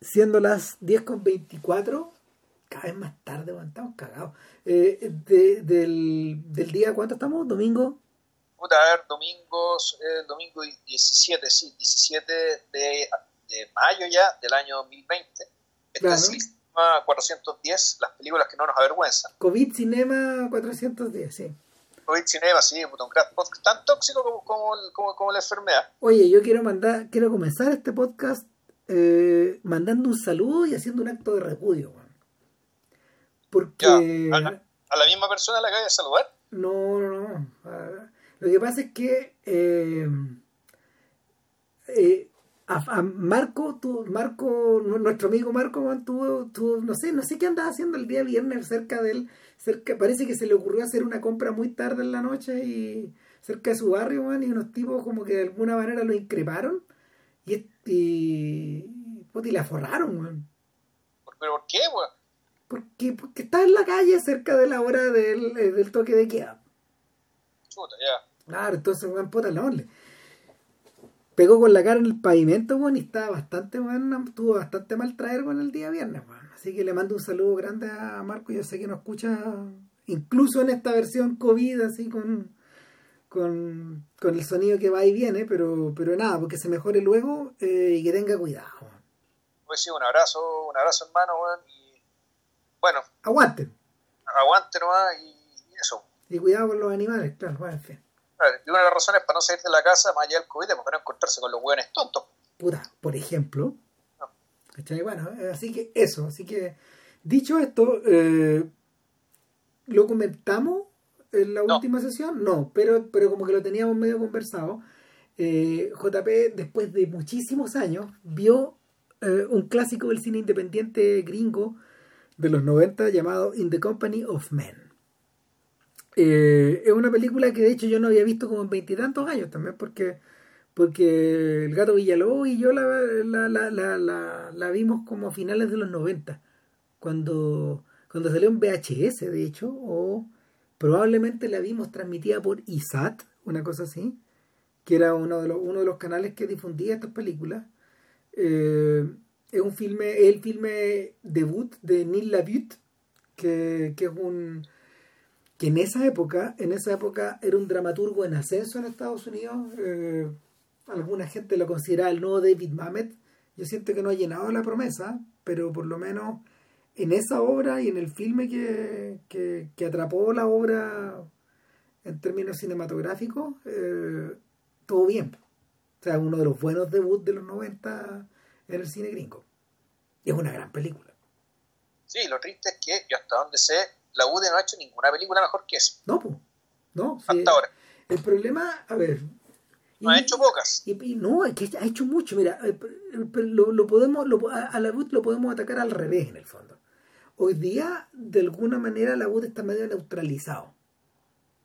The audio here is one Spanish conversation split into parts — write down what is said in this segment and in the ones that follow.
siendo las 10 con 24, cada vez más tarde, weón, estamos cagados. Eh, de- del, del día, ¿cuánto estamos? ¿Domingo? Puta, a ver, domingos, eh, domingo 17, sí, 17 de, de mayo ya del año 2020. Esta Claro. es el sistema 410, las películas que no nos avergüenzan. COVID Cinema 410, sí. COVID Cinema, sí, puta, un podcast, tan tóxico como, como, como, como la enfermedad. Oye, yo quiero mandar, quiero comenzar este podcast eh, mandando un saludo y haciendo un acto de repudio. Porque Ya, a la- A la misma persona a la que voy a saludar. no, no, no. Ah, Lo que pasa es que eh, eh, a, a Marco, tu, Marco, nu- nuestro amigo Marco, tuvo, tuvo, no sé, no sé qué andaba haciendo el día viernes cerca de él, cerca, parece que se le ocurrió hacer una compra muy tarde en la noche y cerca de su barrio, weón, y unos tipos como que de alguna manera lo increparon y, y, puta, y la forraron, weón. ¿Por- ¿Pero por qué, weón? Porque, porque está en la calle cerca de la hora del, eh, del toque de queda. Chuta, ya. Claro, entonces, weón, puta la onda. Pegó con la cara en el pavimento, weón, y estaba bastante, weón, estuvo bastante mal traer, weón, el día viernes, weón. Así que le mando un saludo grande a Marco, yo sé que nos escucha, incluso en esta versión COVID, así con, con, con el sonido que va y viene, pero, pero nada, porque se mejore luego eh, y que tenga cuidado. Pues sí, un abrazo, un abrazo hermano, weón. Y bueno, Aguanten, aguante nomás y, y eso. y cuidado con los animales, claro, bueno, en fin. Y una de las razones para no salir de la casa, más allá del COVID, es para no encontrarse con los hueones tontos. puta, por ejemplo. No. ¿Cachai? Bueno, eh, así que eso, así que dicho esto, eh, ¿lo comentamos en la No. última sesión? No, pero, pero como que lo teníamos medio conversado. Eh, JP, después de muchísimos años, vio eh, un clásico del cine independiente gringo de los 90 llamado In the Company of Men. Eh, es una película que de hecho yo no había visto como en veintitantos años también, porque porque el gato Villalobos y yo la, la, la, la, la, la vimos como a finales de los 90, cuando, cuando salió en VHS, de hecho, o probablemente la vimos transmitida por ISAT, una cosa así, que era uno de los, uno de los canales que difundía estas películas. Eh, es un filme, es el filme debut de Neil LaBute, que, es un que en esa época, en esa época era un dramaturgo en ascenso en Estados Unidos. eh, alguna gente lo consideraba el nuevo David Mamet. Yo siento que no ha llenado la promesa, pero por lo menos en esa obra y en el filme que, que, que atrapó la obra en términos cinematográficos, eh, todo bien. O sea, uno de los buenos debuts de los 90 en el cine gringo. Y es una gran película. Sí, lo triste es que yo hasta donde sé, la UD no ha hecho ninguna película mejor que esa. No, pues. No, sí. Hasta ahora. El problema, a ver. No ha y- hecho pocas. Y, y no, es que ha hecho mucho. Mira, lo, lo podemos, lo, a a la BUT lo podemos atacar al revés en el fondo. Hoy día, de alguna manera, la BUT está medio neutralizado.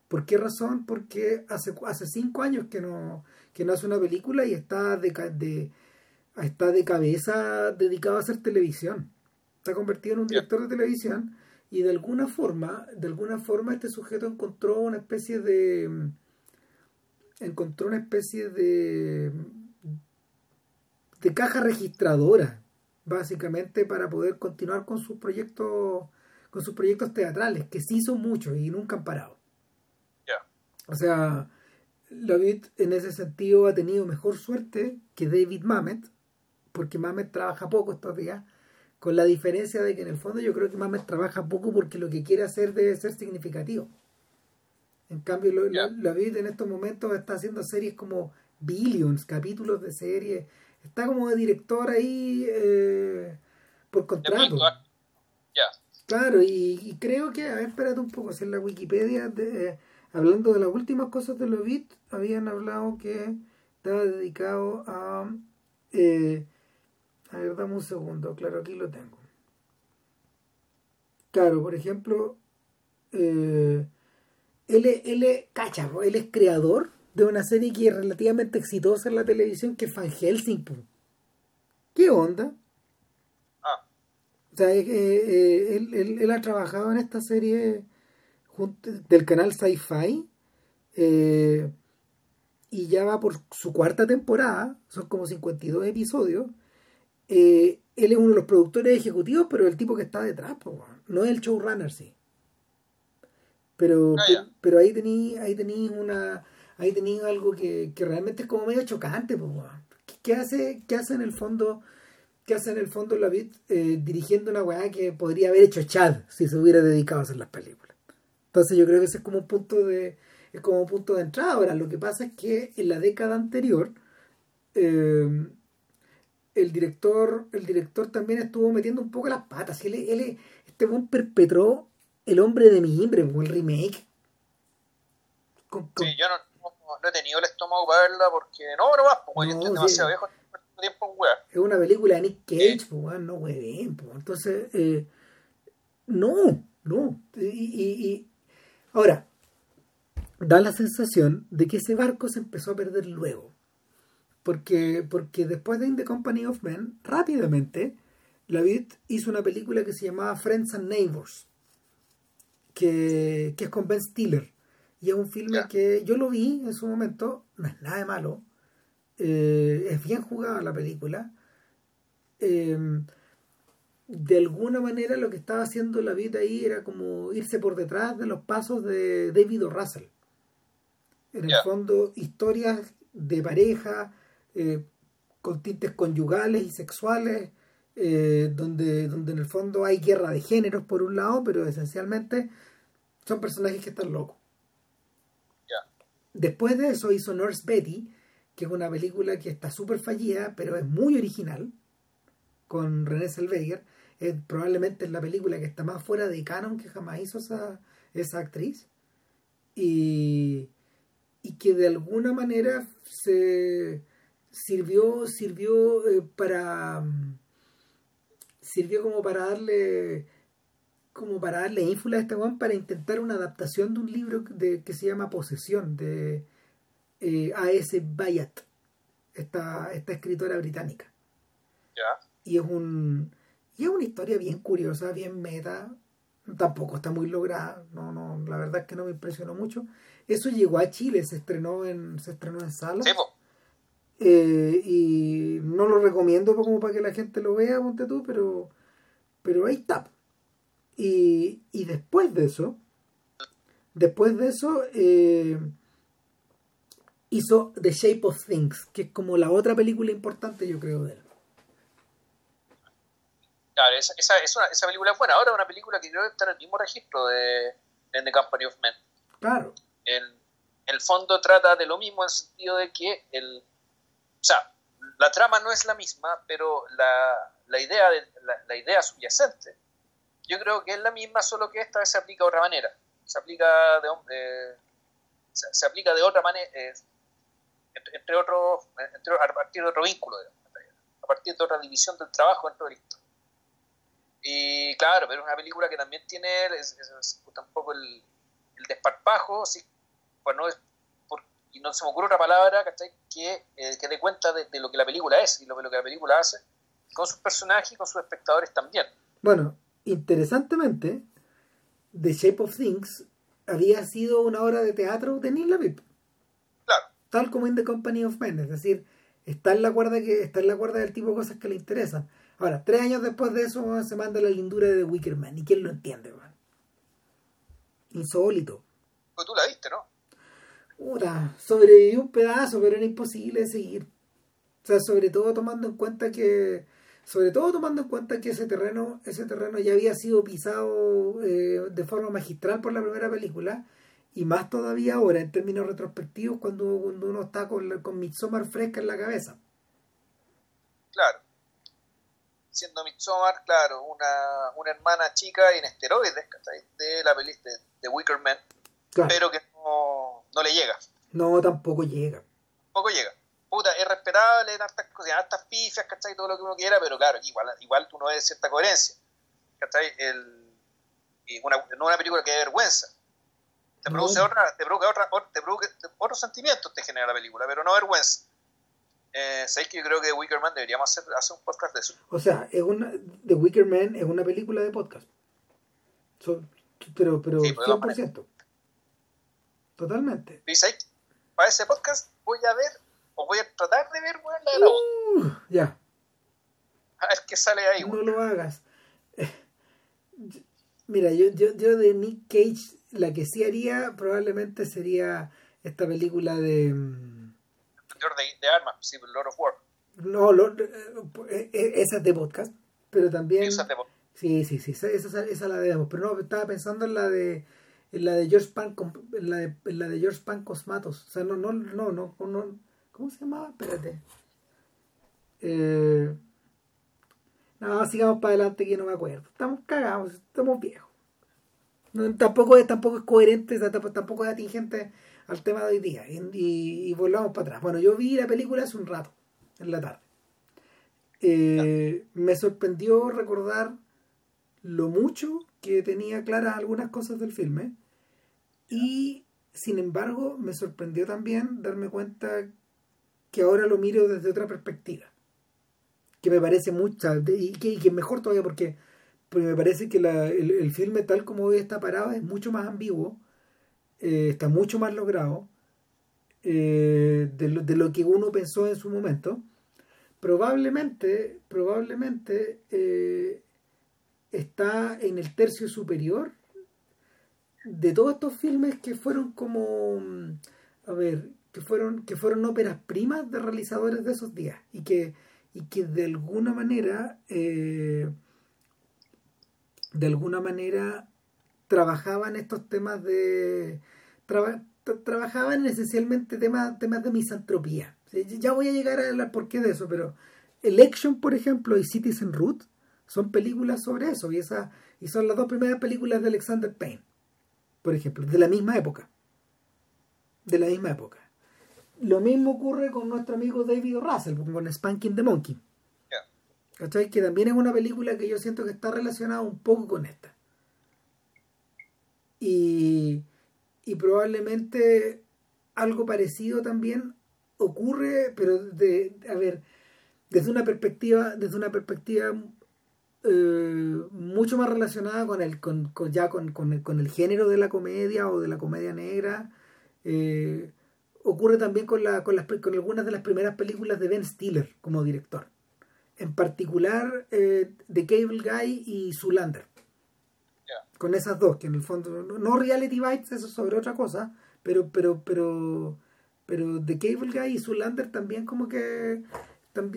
¿Por qué razón? Porque hace, hace cinco años que no, que no hace una película y está de, de, está de cabeza dedicado a hacer televisión. Está convertido en un director de televisión y de alguna forma, de alguna forma este sujeto encontró una especie de encontró una especie de de caja registradora básicamente para poder continuar con sus proyectos con sus proyectos teatrales que sí son muchos y nunca han parado Ya. o sea David en ese sentido ha tenido mejor suerte que David Mamet porque Mamet trabaja poco estos días con la diferencia de que en el fondo yo creo que Mamet trabaja poco porque lo que quiere hacer debe ser significativo en cambio, vida en estos momentos está haciendo series como Billions, capítulos de series. Está como de director ahí eh, por contrato. Ya. Claro, y, y creo que, a ver, espérate un poco, si en la Wikipedia, de, eh, hablando de las últimas cosas de Lovit, habían hablado que estaba dedicado a... eh, a ver, dame un segundo, claro, aquí lo tengo. Claro, por ejemplo, eh, él, es- él, cacha, él es creador de una serie que es relativamente exitosa en la televisión, que es Van Helsing. ¿Qué onda? Ah, O sea, eh, eh, él, él- él ha trabajado en esta serie junto- del canal Sci-Fi eh, y ya va por su cuarta temporada, son como 52 episodios, eh, él es uno de los productores ejecutivos, pero el tipo que está detrás, no es el showrunner, sí. Pero, Ah, pero, ahí tení, ahí tení una, ahí tení algo que, que realmente es como medio chocante, pues, ¿Qué, hace, qué hace en el fondo, qué hace en el fondo la Vid eh, dirigiendo una weá que podría haber hecho Chad si se hubiera dedicado a hacer las películas? Entonces yo creo que ese es como un punto de, es como un punto de entrada. Ahora, lo que pasa es que en la década anterior, eh, el director, el director también estuvo metiendo un poco las patas. Él, él, este buen perpetró El hombre de mimbre, el remake. Sí, yo no, no, no, he tenido el estómago para verla porque no, no más, pues no, yo estoy demasiado sí. viejo tiempo en weá. Es una película de Nick Cage, sí. pues no hueven, pues. Entonces, eh, no, no. Y, y, y, ahora, da la sensación de que ese barco se empezó a perder luego. Porque, porque después de In the Company of Men, rápidamente, la Vid hizo una película que se llamaba Friends and Neighbors, que, que es con Ben Stiller. Y es un filme Yeah. que yo lo vi en su momento, no es nada de malo, eh, es bien jugada la película. Eh, de alguna manera lo que estaba haciendo la vida ahí era como irse por detrás de los pasos de David o. Russell. En el fondo, historias de pareja, eh, con tintes conyugales y sexuales, eh, donde, donde en el fondo hay guerra de géneros por un lado, pero esencialmente son personajes que están locos. Después de eso hizo Nurse Betty, que es una película que está súper fallida, pero es muy original, con René Zellweger. Es probablemente es la película que está más fuera de canon que jamás hizo esa, esa actriz. Y, y que de alguna manera se sirvió, sirvió eh, para mm, sirvió como para darle como para darle ínfula a este weón para intentar una adaptación de un libro de, que se llama Posesión de eh, A.S. Bayat esta, esta escritora británica Ya. y es un y es una historia bien curiosa bien meta tampoco está muy lograda no no la verdad es que no me impresionó mucho eso llegó a Chile se estrenó en se estrenó en salas Sí, eh, y no lo recomiendo como para que la gente lo vea, ponte tú, pero, pero ahí está. Y, y después de eso, después de eso, eh, hizo The Shape of Things, que es como la otra película importante, yo creo, de él. Claro, esa, esa, esa, esa película es buena. Ahora una película que creo que está en el mismo registro de, de The Company of Men. Claro, En, en el fondo trata de lo mismo en el sentido de que el, o sea, la trama no es la misma, pero la, la idea de, la, la idea subyacente, yo creo que es la misma, solo que esta vez se aplica de otra manera. Se aplica de eh, se, aplica de otra manera, eh, entre, entre otros, entre, a partir de otro vínculo, digamos, a partir de otra división del trabajo dentro del historia. Y claro, pero es una película que también tiene es, es, es un poco el, el desparpajo, sí, pues no es por, y no se me ocurre otra palabra ¿cachai? que, eh, que dé cuenta de, de, lo que la película es y lo, lo, que la película hace con sus personajes y con sus espectadores también. Bueno, interesantemente, The Shape of Things había sido una obra de teatro de Neil Lavip. Claro. Tal como en The Company of Men, es decir, está en la cuerda que está en la cuerda del tipo de cosas que le interesan. Ahora, tres años después de eso se manda la lindura de The Wicker Man. ¿Y quién lo entiende, man? Insólito. Pues tú la viste, ¿no? Puta, sobrevivió un pedazo, pero era imposible de seguir. O sea, sobre todo tomando en cuenta que. Sobre todo tomando en cuenta que ese terreno, ese terreno ya había sido pisado eh, de forma magistral por la primera película, y más todavía ahora, en términos retrospectivos, cuando, cuando uno está con, con Midsommar fresca en la cabeza. Claro. Siendo Midsommar, claro, una, una hermana chica en esteroides, De la película de, de Wicker Man, claro. pero que no, no le llega. No, tampoco llega. Tampoco llega. Puta, es respetable en hartas cosas, en hartas pifias, ¿cachai? Todo lo que uno quiera, pero claro, igual, igual tú no ves cierta coherencia. ¿Cachai? El, una, no una película que de vergüenza. Te produce, no. otra, te provoca otra, te provoca otros sentimientos te genera la película, pero no vergüenza. Eh, ¿Sabéis que yo creo que The Wicker Man deberíamos hacer, hacer un podcast de eso? O sea, es una, The Wicker Man es una película de podcast. So, pero, pero sí, 100%. Totalmente. ¿Y sabéis? Para ese podcast voy a ver, o voy a tratar de ver, bueno, la de la uh, Ya. A ver qué sale ahí. No lo hagas. Mira, yo, yo, yo de Nick Cage, la que sí haría probablemente sería esta película de... Mm, de, de armas, sí, Lord of War. No, eh, eh, esa es de podcast, pero también... Sí, sí, sí, esa, esa, la debemos. Pero no, estaba pensando en la de en la de George Pan en la de, en la de George Pan Cosmatos. O sea, no, no, no, no, no ¿cómo se llamaba? Espérate. Eh, no, sigamos para adelante que no me acuerdo. Estamos cagados, estamos viejos. tampoco, es, tampoco es coherente, tampoco es atingente al tema de hoy día. Y, volvamos para atrás. Bueno, yo vi la película hace un rato, en la tarde. Eh, me sorprendió recordar lo mucho que tenía claras algunas cosas del filme. Y sin embargo, me sorprendió también darme cuenta que ahora lo miro desde otra perspectiva que me parece mucha, y que, que mejor todavía porque, porque me parece que la, el, filme tal como hoy está parado es mucho más ambiguo, eh, está mucho más logrado eh, de, lo, de, lo, que uno pensó en su momento. Probablemente, probablemente eh, está en el tercio superior de todos estos filmes que fueron como, a ver, que fueron, que fueron óperas primas de realizadores de esos días y que y que de alguna manera eh, de alguna manera trabajaban estos temas de trabajaban esencialmente temas temas de misantropía. Ya voy a llegar a hablar por qué de eso pero Election por ejemplo y Citizen Root son películas sobre eso y esas y son las dos primeras películas de Alexander Payne por ejemplo de la misma época. De la misma época lo mismo ocurre con nuestro amigo David Russell, con Spanking the Monkey. ¿Cachai? Que también es una película que yo siento que está relacionada un poco con esta. Y, y probablemente algo parecido también ocurre, pero de, a ver, desde una perspectiva, desde una perspectiva eh, mucho más relacionada con el, con, ya con, con, el, con, el, género de la comedia o de la comedia negra. Eh, ocurre también con, la, con, las, con algunas de las primeras películas de Ben Stiller como director. En particular, eh, The Cable Guy y Zulander. Con esas dos, que en el fondo, no, Reality Bites, eso es sobre otra cosa, pero, pero, pero, pero The Cable Guy y Zulander también como que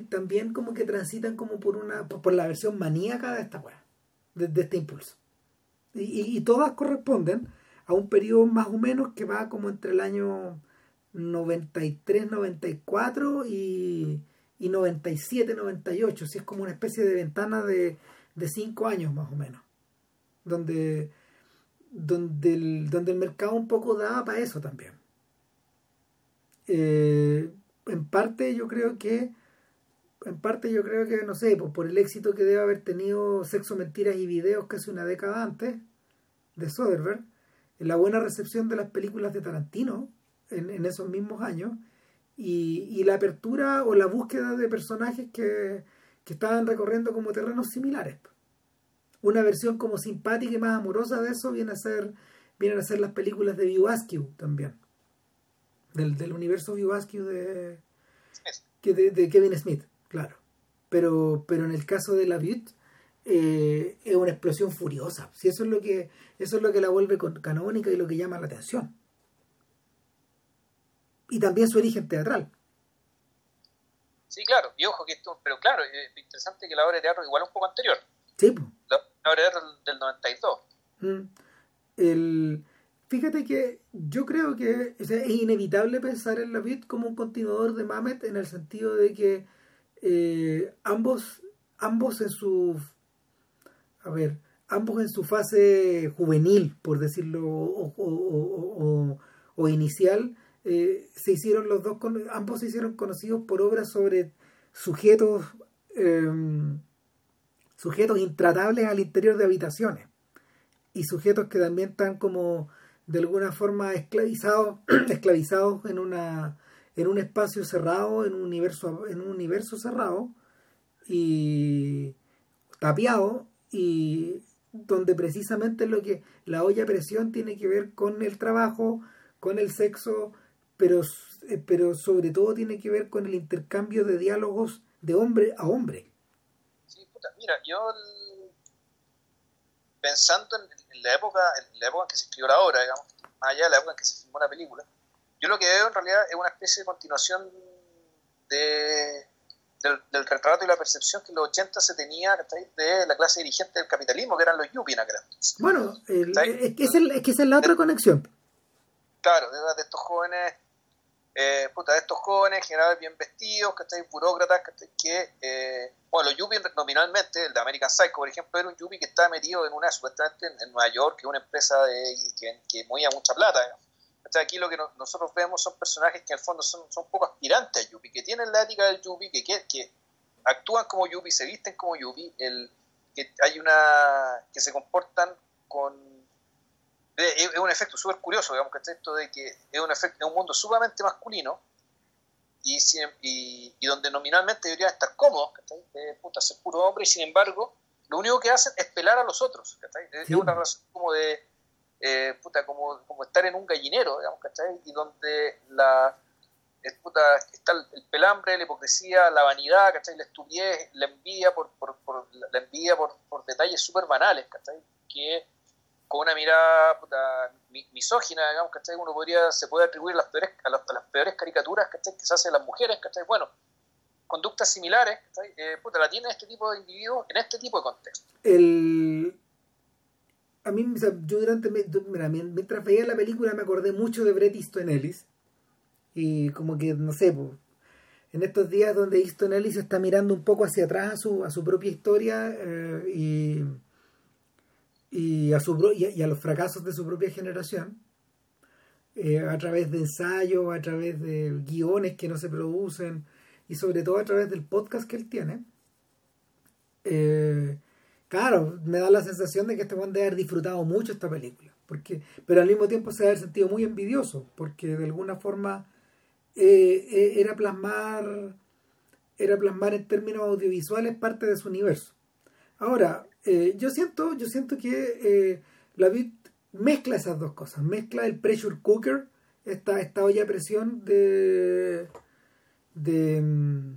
también como que transitan como por una por la versión maníaca de esta weá, de, este impulso. Y, y, todas corresponden a un periodo más o menos que va como entre el año 93, 94 y, y 97, 98. Si es como una especie de ventana de, de cinco años más o menos. Donde, donde, el, donde el mercado un poco daba para eso también. Eh, en parte yo creo que en parte yo creo que no sé pues por el éxito que debe haber tenido Sexo, Mentiras y Videos casi una década antes de Soderbergh la buena recepción de las películas de Tarantino en, esos mismos años y, la apertura o la búsqueda de personajes que, estaban recorriendo como terrenos similares. Una versión como simpática y más amorosa de eso viene a ser vienen a ser las películas de View también. Del, universo View de, de, de, Kevin Smith, claro. Pero, pero en el caso de la Butte eh, es una explosión furiosa. Si eso es lo que eso es lo que la vuelve canónica y lo que llama la atención y también su origen teatral. Sí, claro, y ojo que esto, pero claro, es interesante que la obra de teatro igual un poco anterior. Sí, La, obra de teatro del 92. Mm. El, fíjate que yo creo que es inevitable pensar en la vid como un continuador de Mamet en el sentido de que eh, ambos, ambos en su a ver, ambos en su fase juvenil, por decirlo, o, o, o inicial, eh, se hicieron los dos, ambos se hicieron conocidos por obras sobre sujetos, em, sujetos intratables al interior de habitaciones y sujetos que también están como de alguna forma esclavizados, esclavizados en una en un espacio cerrado, en un universo, en un universo cerrado y tapiado y donde precisamente lo que la olla presión tiene que ver con el trabajo, con el sexo, pero, eh, pero sobre todo tiene que ver con el intercambio de diálogos de hombre a hombre. mira, yo pensando en, la época, en la época en que se escribió la obra, digamos, más allá de la época en que se filmó la película, yo lo que veo en realidad es una especie de continuación de, del, retrato y la percepción que en los 80 se tenía de la clase dirigente del capitalismo, que eran los yuppie en Bueno, es, que es, que esa es la otra conexión. Claro, de, estos jóvenes, eh, puta, estos jóvenes generales bien vestidos, que están burócratas, que, eh, bueno, los yuppie nominalmente, el de American Psycho, por ejemplo, era un yuppie que estaba metido en una, supuestamente en, Nueva York, que es una empresa de, que, que movía mucha plata, aquí lo que nosotros vemos son personajes que en el fondo son, son un poco aspirantes a Yuppie, que tienen la ética del Yuppie, que, que, actúan como Yuppie, se visten como Yuppie, el, que hay una que se comportan con es, un efecto súper curioso, digamos que esto de que es un efecto es un mundo sumamente masculino y, y, donde nominalmente deberían estar cómodos, eh, puta, ser puro hombre y sin embargo lo único que hacen es pelar a los otros, es una razón como de eh, puta, como, como estar en un gallinero, digamos, ¿cachai? Y donde la, puta, está el, pelambre, la hipocresía, la vanidad, ¿cachai? La estupidez, la envidia por, por, por la envidia por, por detalles súper banales, ¿cachai? Que con una mirada puta, misógina, digamos, ¿cachai? Uno podría, se puede atribuir las peores, a, las, peores caricaturas, ¿cachai? Que se hacen las mujeres, ¿cachai? Bueno, conductas similares, ¿cachai? Eh, puta, la tiene este tipo de individuos en este tipo de contexto. El a mí, yo durante, mientras veía la película me acordé mucho de Bret Easton Ellis. Y como que, no sé, en estos días donde Easton Ellis está mirando un poco hacia atrás a su, a su propia historia eh, y, y, a su, y, a, los fracasos de su propia generación, eh, a través de ensayos, a través de guiones que no se producen y sobre todo a través del podcast que él tiene. Eh, claro, me da la sensación de que este hombre debe haber disfrutado mucho esta película, porque, pero al mismo tiempo se debe haber sentido muy envidioso, porque de alguna forma eh, era plasmar era plasmar en términos audiovisuales parte de su universo. Ahora, eh, yo siento, yo siento que la vid mezcla esas dos cosas, mezcla el pressure cooker, esta, esta olla a presión de de mm,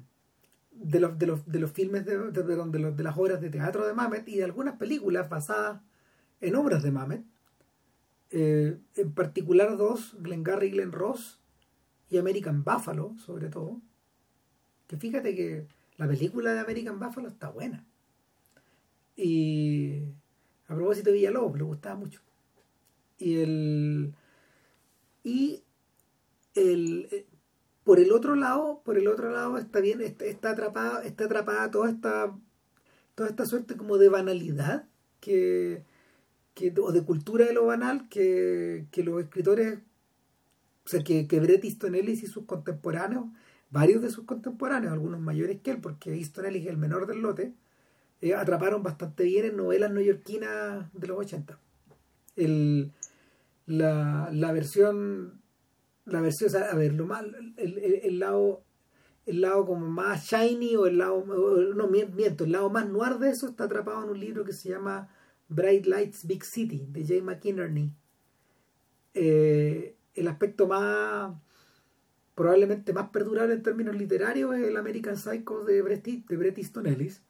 los, de los, de los filmes de, de, de, de, las obras de teatro de Mamet y de algunas películas basadas en obras de Mamet. Eh, en particular dos, Glengarry y Glen Ross y American Buffalo, sobre todo. Que fíjate que la película de American Buffalo está buena. Y a propósito de Villalobos, le gustaba mucho. Y el. Y el, por el otro lado, por el otro lado está bien, está, atrapada, está atrapada toda esta, toda esta suerte como de banalidad que, o de cultura de lo banal que, los escritores, o sea, que, que Bret Easton Ellis y sus contemporáneos, varios de sus contemporáneos, algunos mayores que él, porque Easton Ellis es el menor del lote, eh, atraparon bastante bien en novelas neoyorquinas de los 80. El, la, la versión la versión, a ver, lo más, el, el, lado el lado como más shiny o el lado, no miento, el lado más noir de eso está atrapado en un libro que se llama Bright Lights Big City de Jay McInerney. Eh, el aspecto más probablemente más perdurable en términos literarios es el American Psycho de Bret, de Bret Easton Ellis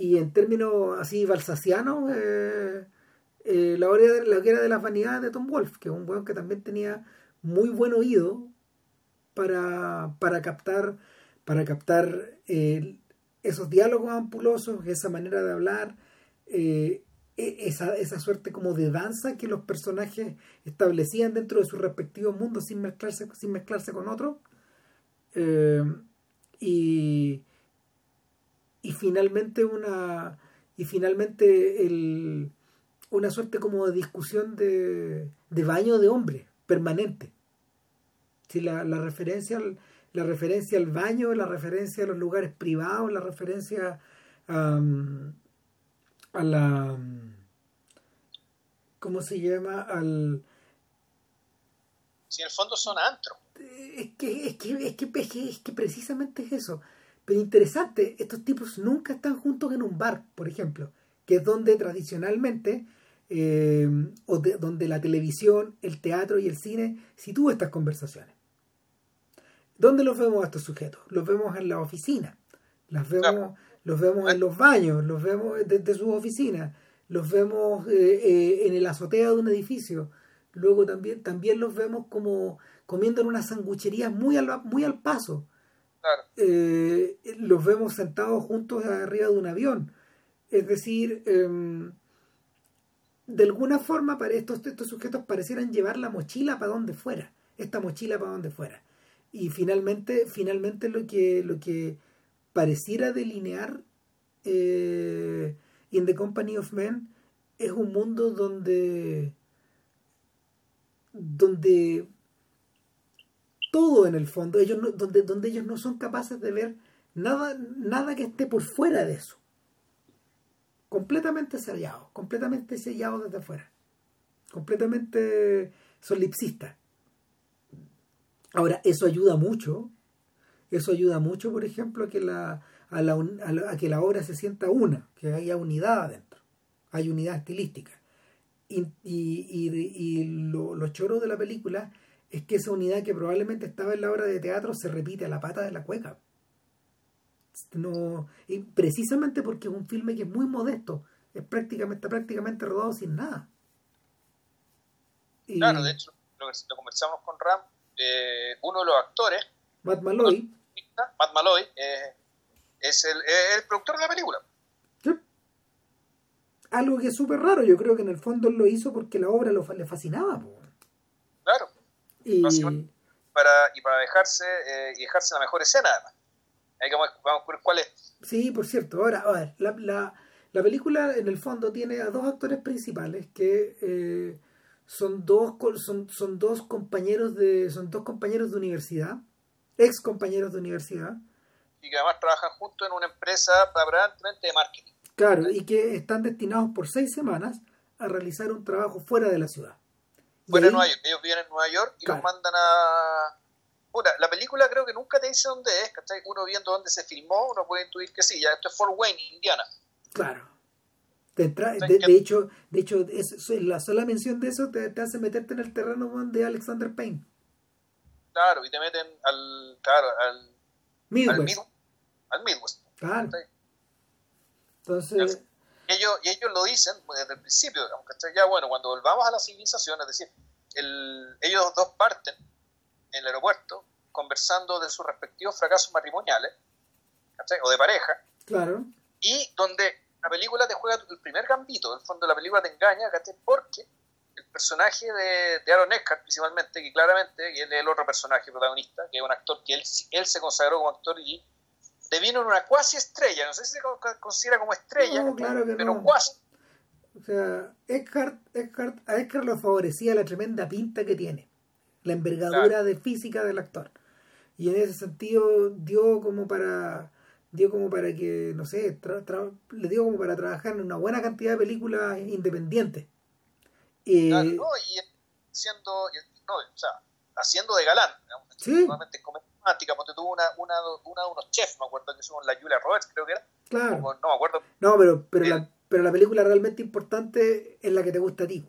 y en términos así balsacianos eh, eh, la, hora de, la que era de las vanidades de Tom Wolfe que es un buen que también tenía muy buen oído para, para captar, para captar eh, esos diálogos ampulosos, esa manera de hablar, eh, e, esa, esa suerte como de danza que los personajes establecían dentro de sus respectivos mundos sin mezclarse, sin mezclarse con otros. Y, y finalmente una y finalmente el, una suerte como de discusión de, de baño de hombre permanente. Si la, la, referencia la referencia al baño, la referencia a los lugares privados, la referencia a la ¿cómo se llama? al si en el fondo son antro es que, es que, es que, es que precisamente es eso pero interesante, estos tipos nunca están juntos en un bar, por ejemplo, que es donde tradicionalmente eh, o donde la televisión, el teatro y el cine sitúan estas conversaciones. ¿Dónde los vemos a estos sujetos? Los vemos en la oficina, las vemos, los vemos en los baños, los vemos desde su oficina, los vemos eh, eh, en el azotea de un edificio, luego también, también los vemos como comiendo en una sanguchería muy al, muy al paso. Eh, los vemos sentados juntos arriba de un avión. Es decir, em, de alguna forma estos, estos sujetos parecieran llevar la mochila para donde fuera, esta mochila para donde fuera. Y finalmente, finalmente lo que, lo que pareciera delinear eh, In the Company of Men es un mundo donde donde todo en el fondo, ellos donde, donde ellos no son capaces de ver nada, nada que esté por fuera de eso. Completamente sellados, completamente sellados desde afuera. Completamente solipsistas. Ahora, eso ayuda mucho. Eso ayuda mucho, por ejemplo, a que la, a, la, a, que la obra se sienta una, que haya unidad adentro. Hay unidad estilística. Y, y, y, lo, lo choro de la película es que esa unidad que probablemente estaba en la obra de teatro se repite a la pata de la cueca. No, y precisamente porque es un filme que es muy modesto, es prácticamente, está prácticamente rodado sin nada. Claro, de hecho, lo que lo conversamos con Ram, eh, uno de los actores, Matt Malloy, Matt Malloy eh, es, el, el, productor de la película. Algo que es súper raro, yo creo que en el fondo él lo hizo porque la obra lo, le fascinaba. Claro. Y... Para, y para dejarse, eh, y dejarse la mejor escena, además. Ahí vamos, vamos a ver cuál es. Sí, por cierto. Ahora, a ver, la, la, la película en el fondo tiene a dos actores principales que eh, son dos son, son dos compañeros de son dos compañeros de universidad, ex compañeros de universidad. Y que además trabajan juntos en una empresa aparentemente de marketing. Claro, y que están destinados por seis semanas a realizar un trabajo fuera de la ciudad. Fuera de Nueva York. Ellos vienen en Nueva York y los mandan a. Puta, la película creo que nunca te dice dónde es, ¿cachai? Uno viendo dónde se filmó, uno puede intuir que sí, ya esto es Fort Wayne, Indiana. Claro. De, de, hecho, de hecho es, la sola mención de eso te, hace meterte en el terreno de Alexander Payne. Claro, y te meten al. Claro, al. Midwest. Al, Midwest. Claro. Entonces ellos, y ellos lo dicen desde el principio, aunque ya bueno, cuando volvamos a la civilización, es decir, el, ellos dos parten en el aeropuerto conversando de sus respectivos fracasos matrimoniales o de pareja. Claro. Y donde la película te juega el primer gambito, el fondo la película te engaña, porque el personaje de, de Aaron Eckhart, principalmente, que claramente, y él es el otro personaje protagonista, que es un actor que él, él se consagró como actor y devino una cuasi estrella, no sé si se considera como estrella, claro que pero no. cuasi. O sea, Eckhart, Eckhart, a Eckhart lo favorecía la tremenda pinta que tiene, la envergadura de física del actor. Y en ese sentido dio como para dio como para que, no sé, le dio como para trabajar en una buena cantidad de películas independientes. y siendo, no, o sea, haciendo de galán, ¿Sí? Romántica, porque tuvo una, una, una de unos chefs, me acuerdo que son la Julia Roberts, creo que era. Claro. no me acuerdo. No, pero, pero, la, pero la película realmente importante es la que te gusta a ti.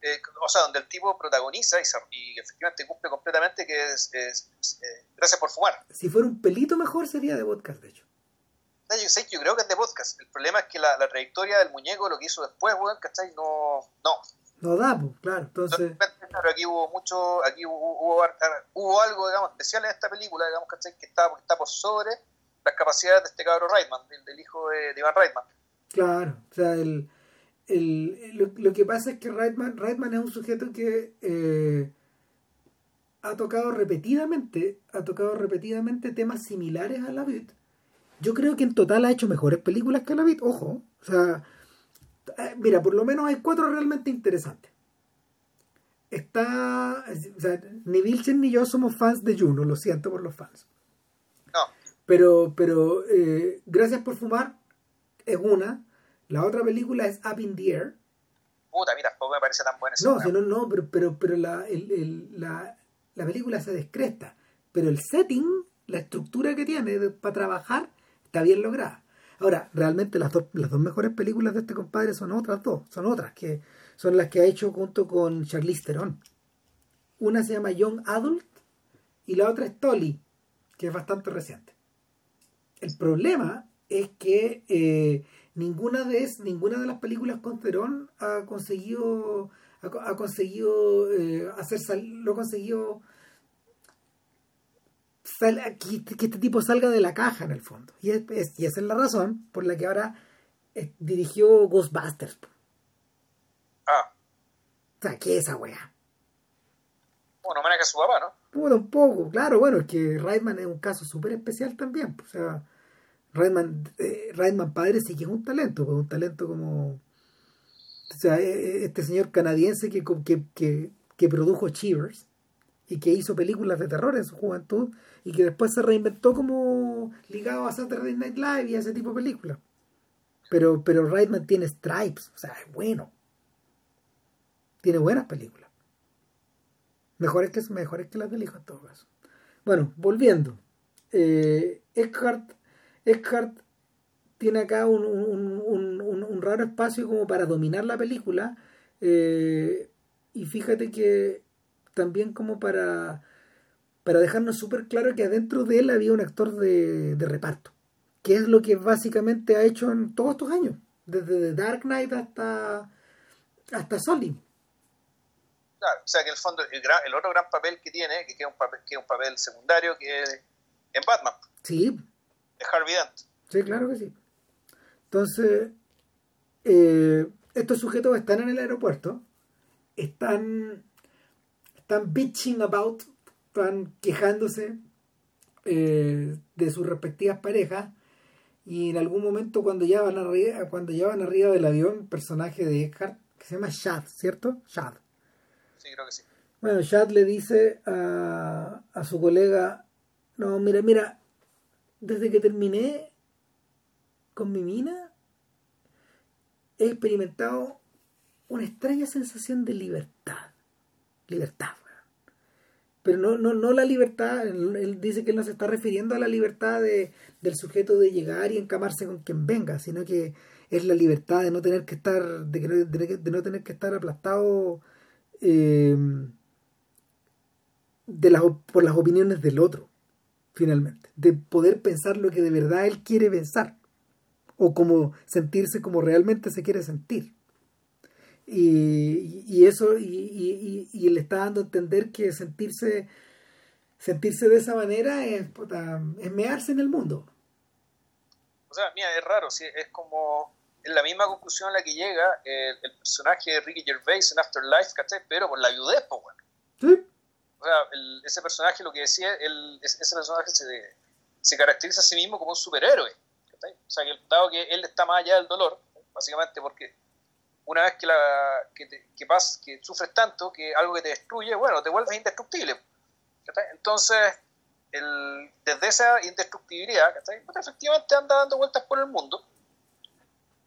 Eh, o sea, donde el tipo protagoniza y, y efectivamente cumple completamente que es, es, eh, Gracias por fumar. Si fuera un pelito mejor sería de podcast, de hecho. No, yo, sé, yo creo que es de podcast. El problema es que la, la trayectoria del muñeco, lo que hizo después, weón, ¿cachai? No, no, no da, pues, claro. Entonces... Claro, aquí hubo mucho, aquí hubo, hubo, algo, digamos, especial en esta película, digamos, Que está, está por sobre las capacidades de este cabro Reitman, del, hijo de, Iván Reitman. Claro, o sea, el, el, lo, lo, que pasa es que Reitman, Reitman es un sujeto que eh, ha tocado repetidamente, ha tocado repetidamente temas similares a la vid. Yo creo que en total ha hecho mejores películas que la vid, ojo. O sea, mira, por lo menos hay cuatro realmente interesantes. Está, o sea, ni Vilchen ni yo somos fans de Juno, lo siento por los fans. No. Pero, pero eh, Gracias por fumar es una. La otra película es Up in the Air. Puta, mira, tampoco me parece tan buena No, no, no, pero, pero, pero la, la, la película se descresta. Pero el setting, la estructura que tiene para trabajar, está bien lograda. Ahora, realmente las dos, las dos mejores películas de este compadre son otras dos, son otras, que son las que ha hecho junto con Charlize Theron. Una se llama Young Adult y la otra es Tolly, que es bastante reciente. El problema es que eh, ninguna de ninguna de las películas con Cerón ha conseguido ha, conseguido eh, hacer lo ha conseguido que, este tipo salga de la caja en el fondo y, es, y esa es la razón por la que ahora eh, dirigió Ghostbusters ah o sea ¿qué es esa weá? bueno maneja su papá ¿no? bueno un poco claro bueno es que Reitman es un caso súper especial también o sea Reitman, eh, padre sí que es un talento, pues un talento como... O sea, e, e, este señor canadiense que, que, que, produjo Cheers y que hizo películas de terror en su juventud y que después se reinventó como ligado a Saturday Night Live y a ese tipo de películas. Pero, pero Reitman tiene stripes, o sea, es bueno. Tiene buenas películas. Mejores que, mejores que las del hijo en todo caso. Bueno, volviendo. Eh, Eckhart Eckhart tiene acá un, raro espacio como para dominar la película eh, y fíjate que también como para, para dejarnos súper claro que adentro de él había un actor de, reparto, que es lo que básicamente ha hecho en todos estos años, desde The Dark Knight hasta, hasta Solid. Claro, o sea que el fondo, el, otro gran papel que tiene, que es un papel, que es un papel secundario, que es en Batman. Sí, es Harvey Dent. Sí, claro que sí. Entonces, eh, estos sujetos están en el aeropuerto, están, están bitching about, están quejándose eh, de sus respectivas parejas y en algún momento cuando ya van arriba, cuando ya van arriba del avión, personaje de Eckhart, que se llama Shad, ¿cierto? Shad. Sí, creo que sí. Bueno, Shad le dice a, a su colega, no, mira, mira, desde que terminé con mi mina, he experimentado una extraña sensación de libertad. Libertad. Pero no, no, no la libertad, él dice que él no se está refiriendo a la libertad de, del sujeto de llegar y encamarse con quien venga, sino que es la libertad de no tener que estar, de, no tener que estar aplastado eh, de las, por las opiniones del otro finalmente, de poder pensar lo que de verdad él quiere pensar, o como sentirse como realmente se quiere sentir. Y, eso, y, y, le está dando a entender que sentirse, sentirse de esa manera es, es mearse en el mundo. O sea, mira, es raro, ¿sí? es como en la misma conclusión a la que llega el, personaje de Ricky Gervais en Afterlife, ¿cachai? Pero por la viudez, pues, bueno. Sí o sea, ese personaje, lo que decía, el, ese personaje se, se, caracteriza a sí mismo como un superhéroe. O sea, que dado que él está más allá del dolor, básicamente porque una vez que, la, que, te, que, que sufres tanto, que algo que te destruye, bueno, te vuelves indestructible. Entonces, el, desde esa indestructibilidad, pues efectivamente anda dando vueltas por el mundo,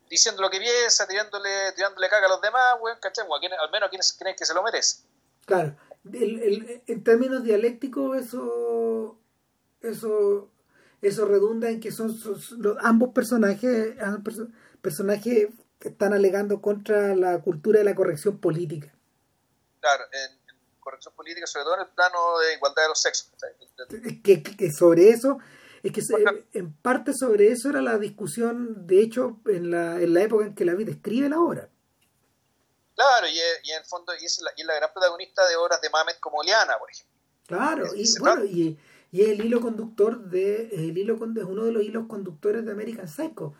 diciendo lo que piensa, tirándole, tirándole caga a los demás, ¿cachai? al menos a quienes creen que se lo merece. Claro en términos dialécticos eso eso eso redunda en que son, ambos personajes ambos personajes están alegando contra la cultura de la corrección política claro en, corrección política sobre todo en el plano de igualdad de los sexos que, que, sobre eso es que en parte sobre eso era la discusión de hecho en la, en la época en que la vida escribe la obra Claro, y, en el fondo y es, la, y la gran protagonista de obras de Mamet como Liana, por ejemplo. Claro, y bueno, y, y, es el hilo conductor de el hilo es uno de los hilos conductores de American Psycho.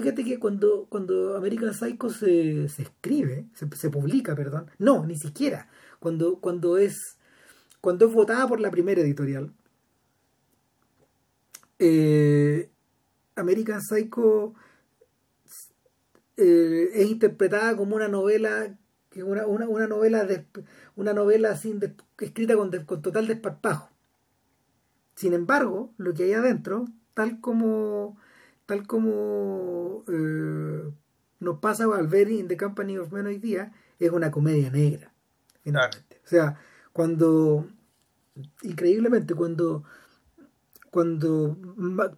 Fíjate que cuando, cuando American Psycho se, se escribe, se, publica, perdón, no, ni siquiera, cuando, cuando es cuando es votada por la primera editorial, eh, American Psycho eh, es interpretada como una novela una, una, una novela de, una novela sin escrita con, con, total desparpajo. Sin embargo lo que hay adentro tal como tal como eh, nos pasa al ver in The Company of Men hoy día es una comedia negra finalmente. O sea cuando increíblemente cuando cuando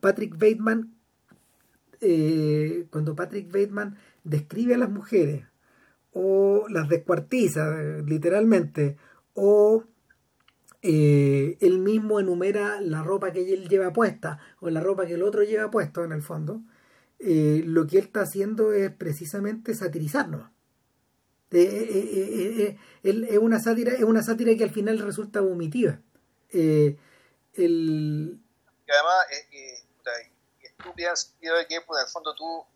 Patrick Bateman eh, cuando Patrick Bateman describe a las mujeres o las descuartiza literalmente o eh, él mismo enumera la ropa que él lleva puesta o la ropa que el otro lleva puesto en el fondo, eh, lo que él está haciendo es precisamente satirizarnos. Eh, es una sátira es una sátira que al final resulta vomitiva. además es estúpida en el sentido de que pues, en el fondo tú,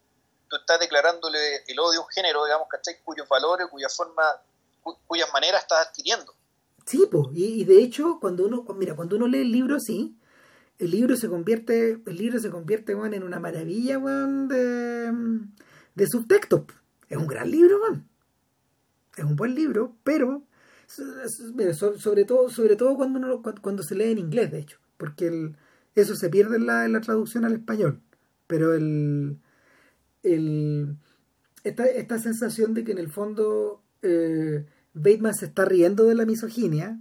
tú estás declarándole el odio a un género, digamos, ¿cachai? Cuyos valores, cuya forma, cuyas maneras estás adquiriendo. Sí, pues, y, de hecho, cuando uno, mira, cuando uno lee el libro sí, el libro se convierte, el libro se convierte, en una maravilla, de, de subtextos. Es un gran libro, Es un buen libro, pero sobre todo, sobre todo cuando uno, cuando se lee en inglés, de hecho, porque el, eso se pierde en la, en la traducción al español. Pero el, el esta, esta sensación de que en el fondo eh, Bateman se está riendo de la misoginia,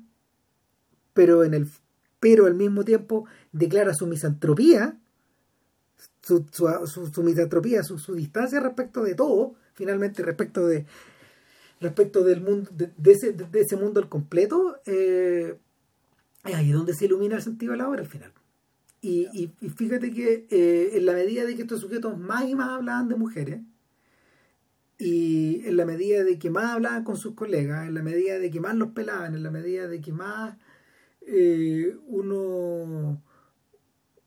pero en el pero al mismo tiempo declara su misantropía, su, su, su, misantropía, su, su, distancia respecto de todo, finalmente respecto de respecto del mundo, de, ese, de ese, mundo al completo, eh, es ahí donde se ilumina el sentido de la obra al final. Y, y, fíjate que eh, en la medida de que estos sujetos más y más hablaban de mujeres, y en la medida de que más hablaban con sus colegas, en la medida de que más los pelaban, en la medida de que más eh, uno,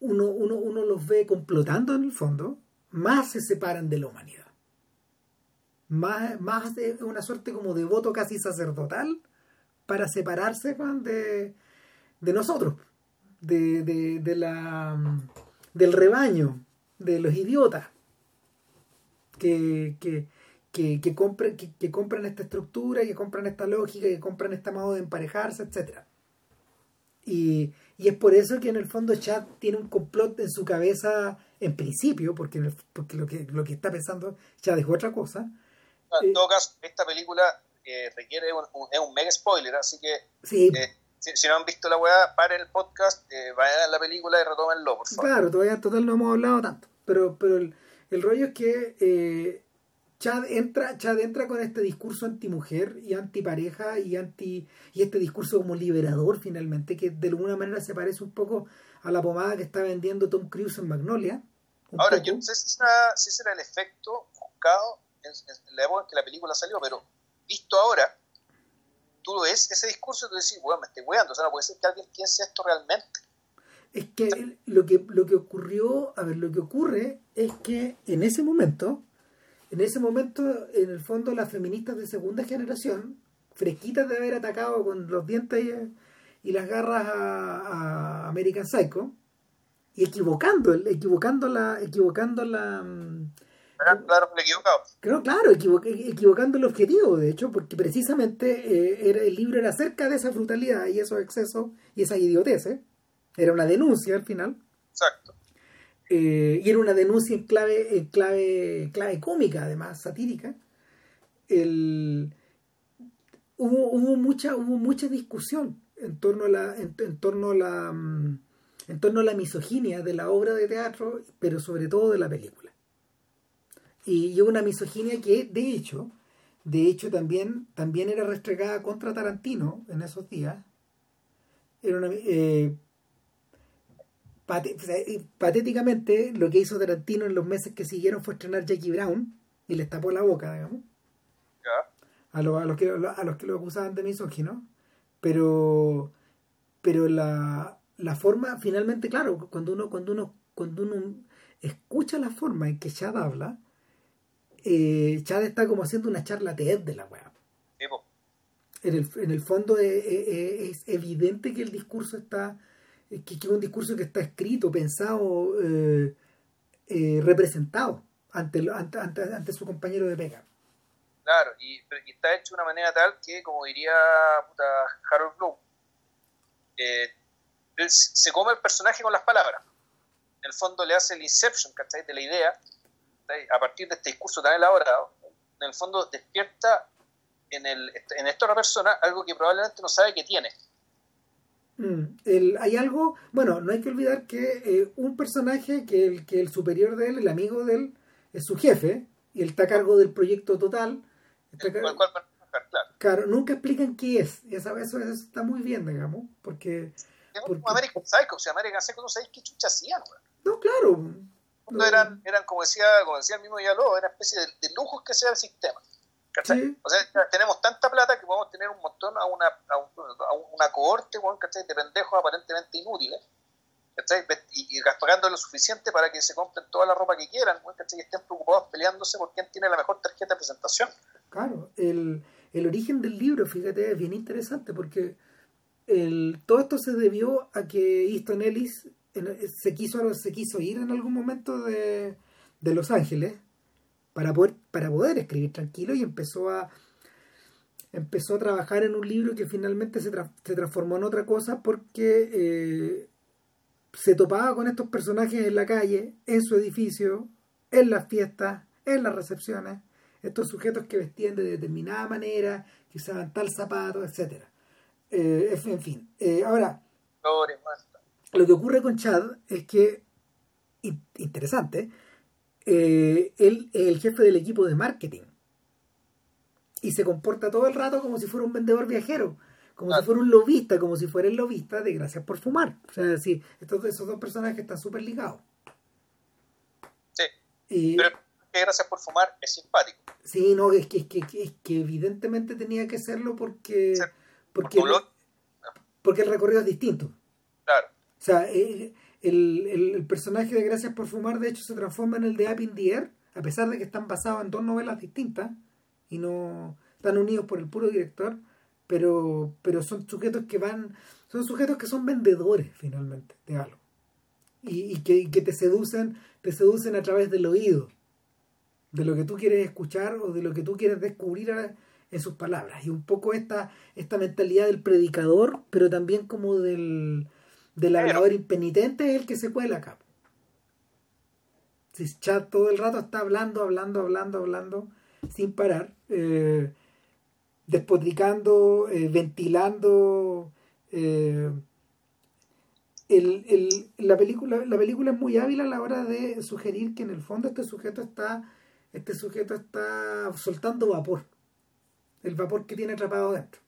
uno, uno, uno los ve complotando en el fondo, más se separan de la humanidad. Más, más es una suerte como de voto casi sacerdotal para separarse de, de nosotros, de, de, de la, del rebaño, de los idiotas que, que, que, que, compren, que, compran esta estructura, que compran esta lógica, que compran este modo de emparejarse, etc. Y, y es por eso que en el fondo Chad tiene un complot en su cabeza en principio, porque, porque lo, que, lo que está pensando Chad es otra cosa. En todo caso, esta película eh, requiere un, es un mega spoiler, así que eh, si, no han visto la weá, paren el podcast, eh, vayan a la película y retómenlo, por favor. Claro, todavía total no hemos hablado tanto, pero, pero el, el rollo es que eh, Chad entra, Chad entra con este discurso antimujer y antipareja y anti y este discurso como liberador finalmente, que de alguna manera se parece un poco a la pomada que está vendiendo Tom Cruise en Magnolia. Ahora, yo no sé si si será el efecto buscado en, la época en que la película salió, pero visto ahora, tú ves ese discurso y tú decís, bueno, me estoy weando, o sea, no puede ser que alguien piense esto realmente. Es que lo que lo que ocurrió, a ver, lo que ocurre es que en ese momento en ese momento, en el fondo, las feministas de segunda generación, fresquitas de haber atacado con los dientes y, las garras a, American Psycho, y equivocando, equivocando la, equivocando la mm, claro, equivocado. Claro, claro, equivocando el objetivo, de hecho, porque precisamente eh, era, el libro era acerca de esa brutalidad y esos excesos y esa idiotez. Era una denuncia al final. Exacto. Eh, y era una denuncia en clave, clave, clave cómica, además, satírica. El, hubo, hubo, mucha, hubo mucha discusión en torno a la, en, torno a la mm, en torno a la misoginia de la obra de teatro, pero sobre todo de la película. Y, una misoginia que, de hecho, de hecho también, también era restregada contra Tarantino en esos días. Era una, eh, patéticamente, lo que hizo Tarantino en los meses que siguieron fue estrenar Jackie Brown y les tapó la boca, digamos. A, los, a, los que, a los que lo acusaban de misógino. Pero, pero la, la forma, finalmente, claro, cuando uno, cuando uno, cuando uno escucha la forma en que Chad habla, eh, Chad está como haciendo una charla TED de la weá. En el, en el fondo es evidente que el discurso está que, es un discurso que está escrito, pensado, eh, eh, representado ante, su compañero de pega. Claro, y, está hecho de una manera tal que, como diría Harold Bloom, eh, se come el personaje con las palabras. En el fondo le hace el inception, ¿cachai? De la idea, a partir de este discurso tan elaborado, en el fondo despierta en, el, en esta otra persona algo que probablemente no sabe que tiene. Mm, hay algo, bueno, no hay que olvidar que eh, un personaje que el, que el superior de él, el amigo de él, es su jefe, y él está a cargo del proyecto total. claro. Claro, nunca explican qué es. Eso, eso, eso está muy bien, digamos, porque... Porque- como American Psycho, o sea, American Psycho no sabéis qué chucha hacían. No, claro. No, eran, eran como decía, como decía el mismo Villalobos, era especie de, de lujos que sea el sistema. ¿Cachai? Sí. O sea, tenemos tanta plata que podemos tener un montón a una, a un- a una cohorte ¿cachai? de pendejos aparentemente inútiles. ¿cachai? Y, y pagando lo suficiente para que se compren toda la ropa que quieran ¿cachai? y estén preocupados peleándose por quién tiene la mejor tarjeta de presentación. Claro, el, el origen del libro, fíjate, es bien interesante porque el, todo esto se debió a que Easton Ellis se, quiso, se quiso ir en algún momento de, de Los Ángeles para poder, para poder escribir tranquilo y empezó a empezó a trabajar en un libro que finalmente se, tra- se transformó en otra cosa porque eh, se topaba con estos personajes en la calle, en su edificio, en las fiestas, en las recepciones, estos sujetos que vestían de determinada manera, que usaban tal zapato, etcétera. Eh, en fin. Eh, ahora, lo que ocurre con Chad es que, in- interesante, eh, él es el jefe del equipo de marketing y se comporta todo el rato como si fuera un vendedor viajero, como si fuera un lobista, como si fuera el lobista de Gracias por Fumar. O sea, sí, estos, esos dos personajes están súper ligados. Sí, Y, pero que gracias por fumar es simpático. sí, no, es que, es que, es que evidentemente tenía que serlo porque, Sí, porque, Por tu blog, porque el recorrido es distinto. claro. O sea, eh, el, el- personaje de Gracias por Fumar, de hecho, se transforma en el de Up in the Air, a pesar de que están basados en dos novelas distintas y no están unidos por el puro director, pero, pero son sujetos que van, son sujetos que son vendedores finalmente de algo y, y que, que te seducen, te seducen a través del oído, de lo que tú quieres escuchar o de lo que tú quieres descubrir en sus palabras. Y un poco esta, esta mentalidad del predicador, pero también como del, del Pero- hablador impenitente es el que se cuela acá. Si Chad todo el rato está hablando, hablando, hablando, hablando, sin parar, eh, despotricando, eh, ventilando. eh, el, el- la, película, la película es muy hábil a la hora de sugerir que en el fondo este sujeto está, este sujeto está soltando vapor. El vapor que tiene atrapado dentro.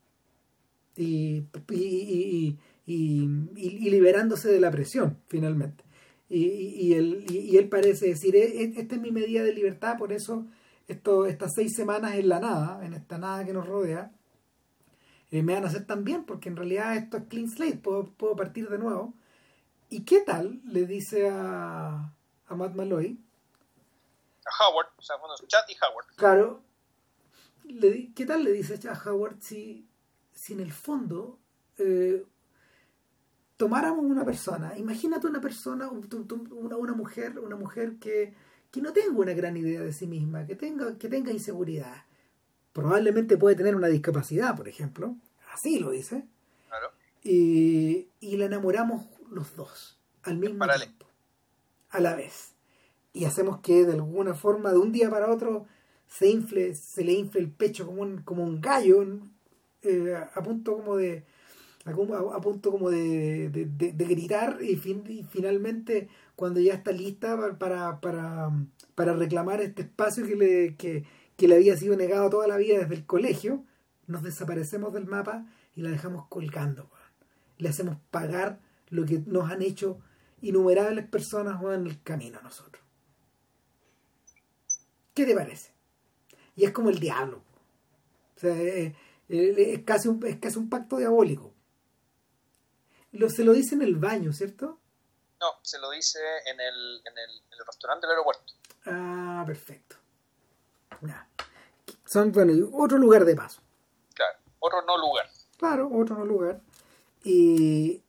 Y, y, y, y, y- y liberándose de la presión, finalmente. Y, y, él, y, él parece decir, "E- e- esta es mi medida de libertad, por eso esto, estas seis semanas en la nada, en esta nada que nos rodea, eh, me van a hacer tan bien, porque en realidad esto es clean slate, puedo, puedo partir de nuevo. ¿Y qué tal? Le dice a, a Matt Malloy, A Howard, o sea, bueno, Chad y Howard. Claro. Le ¿Qué tal le dice a Howard si, si en el fondo eh, tomáramos una persona, imagínate una persona, una, una mujer, una mujer que, que no tenga una gran idea de sí misma, que tenga, que tenga inseguridad. Probablemente puede tener una discapacidad, por ejemplo. Así lo dice. Claro. Y, y la enamoramos los dos, al mismo tiempo, a la vez. Y hacemos que de alguna forma, de un día para otro, se infle, se le infle el pecho como un, como un gallo, eh, a punto como de a, punto como de, de- gritar y, fin- y finalmente cuando ya está lista pa- para, para, para reclamar este espacio que le, que, le había sido negado toda la vida desde el colegio, nos desaparecemos del mapa y la dejamos colgando. Le hacemos pagar lo que nos han hecho innumerables personas en el camino a nosotros. ¿Qué te parece? Y es como el diablo. O sea, eh, eh, es, casi un, es casi un pacto diabólico. Lo, se lo dice en el baño, ¿cierto? No, se lo dice en el, en el, en el restaurante del aeropuerto. Ah, perfecto. Ya. Son, bueno, otro lugar de paso. Claro, otro no lugar. Claro, otro no lugar. Y,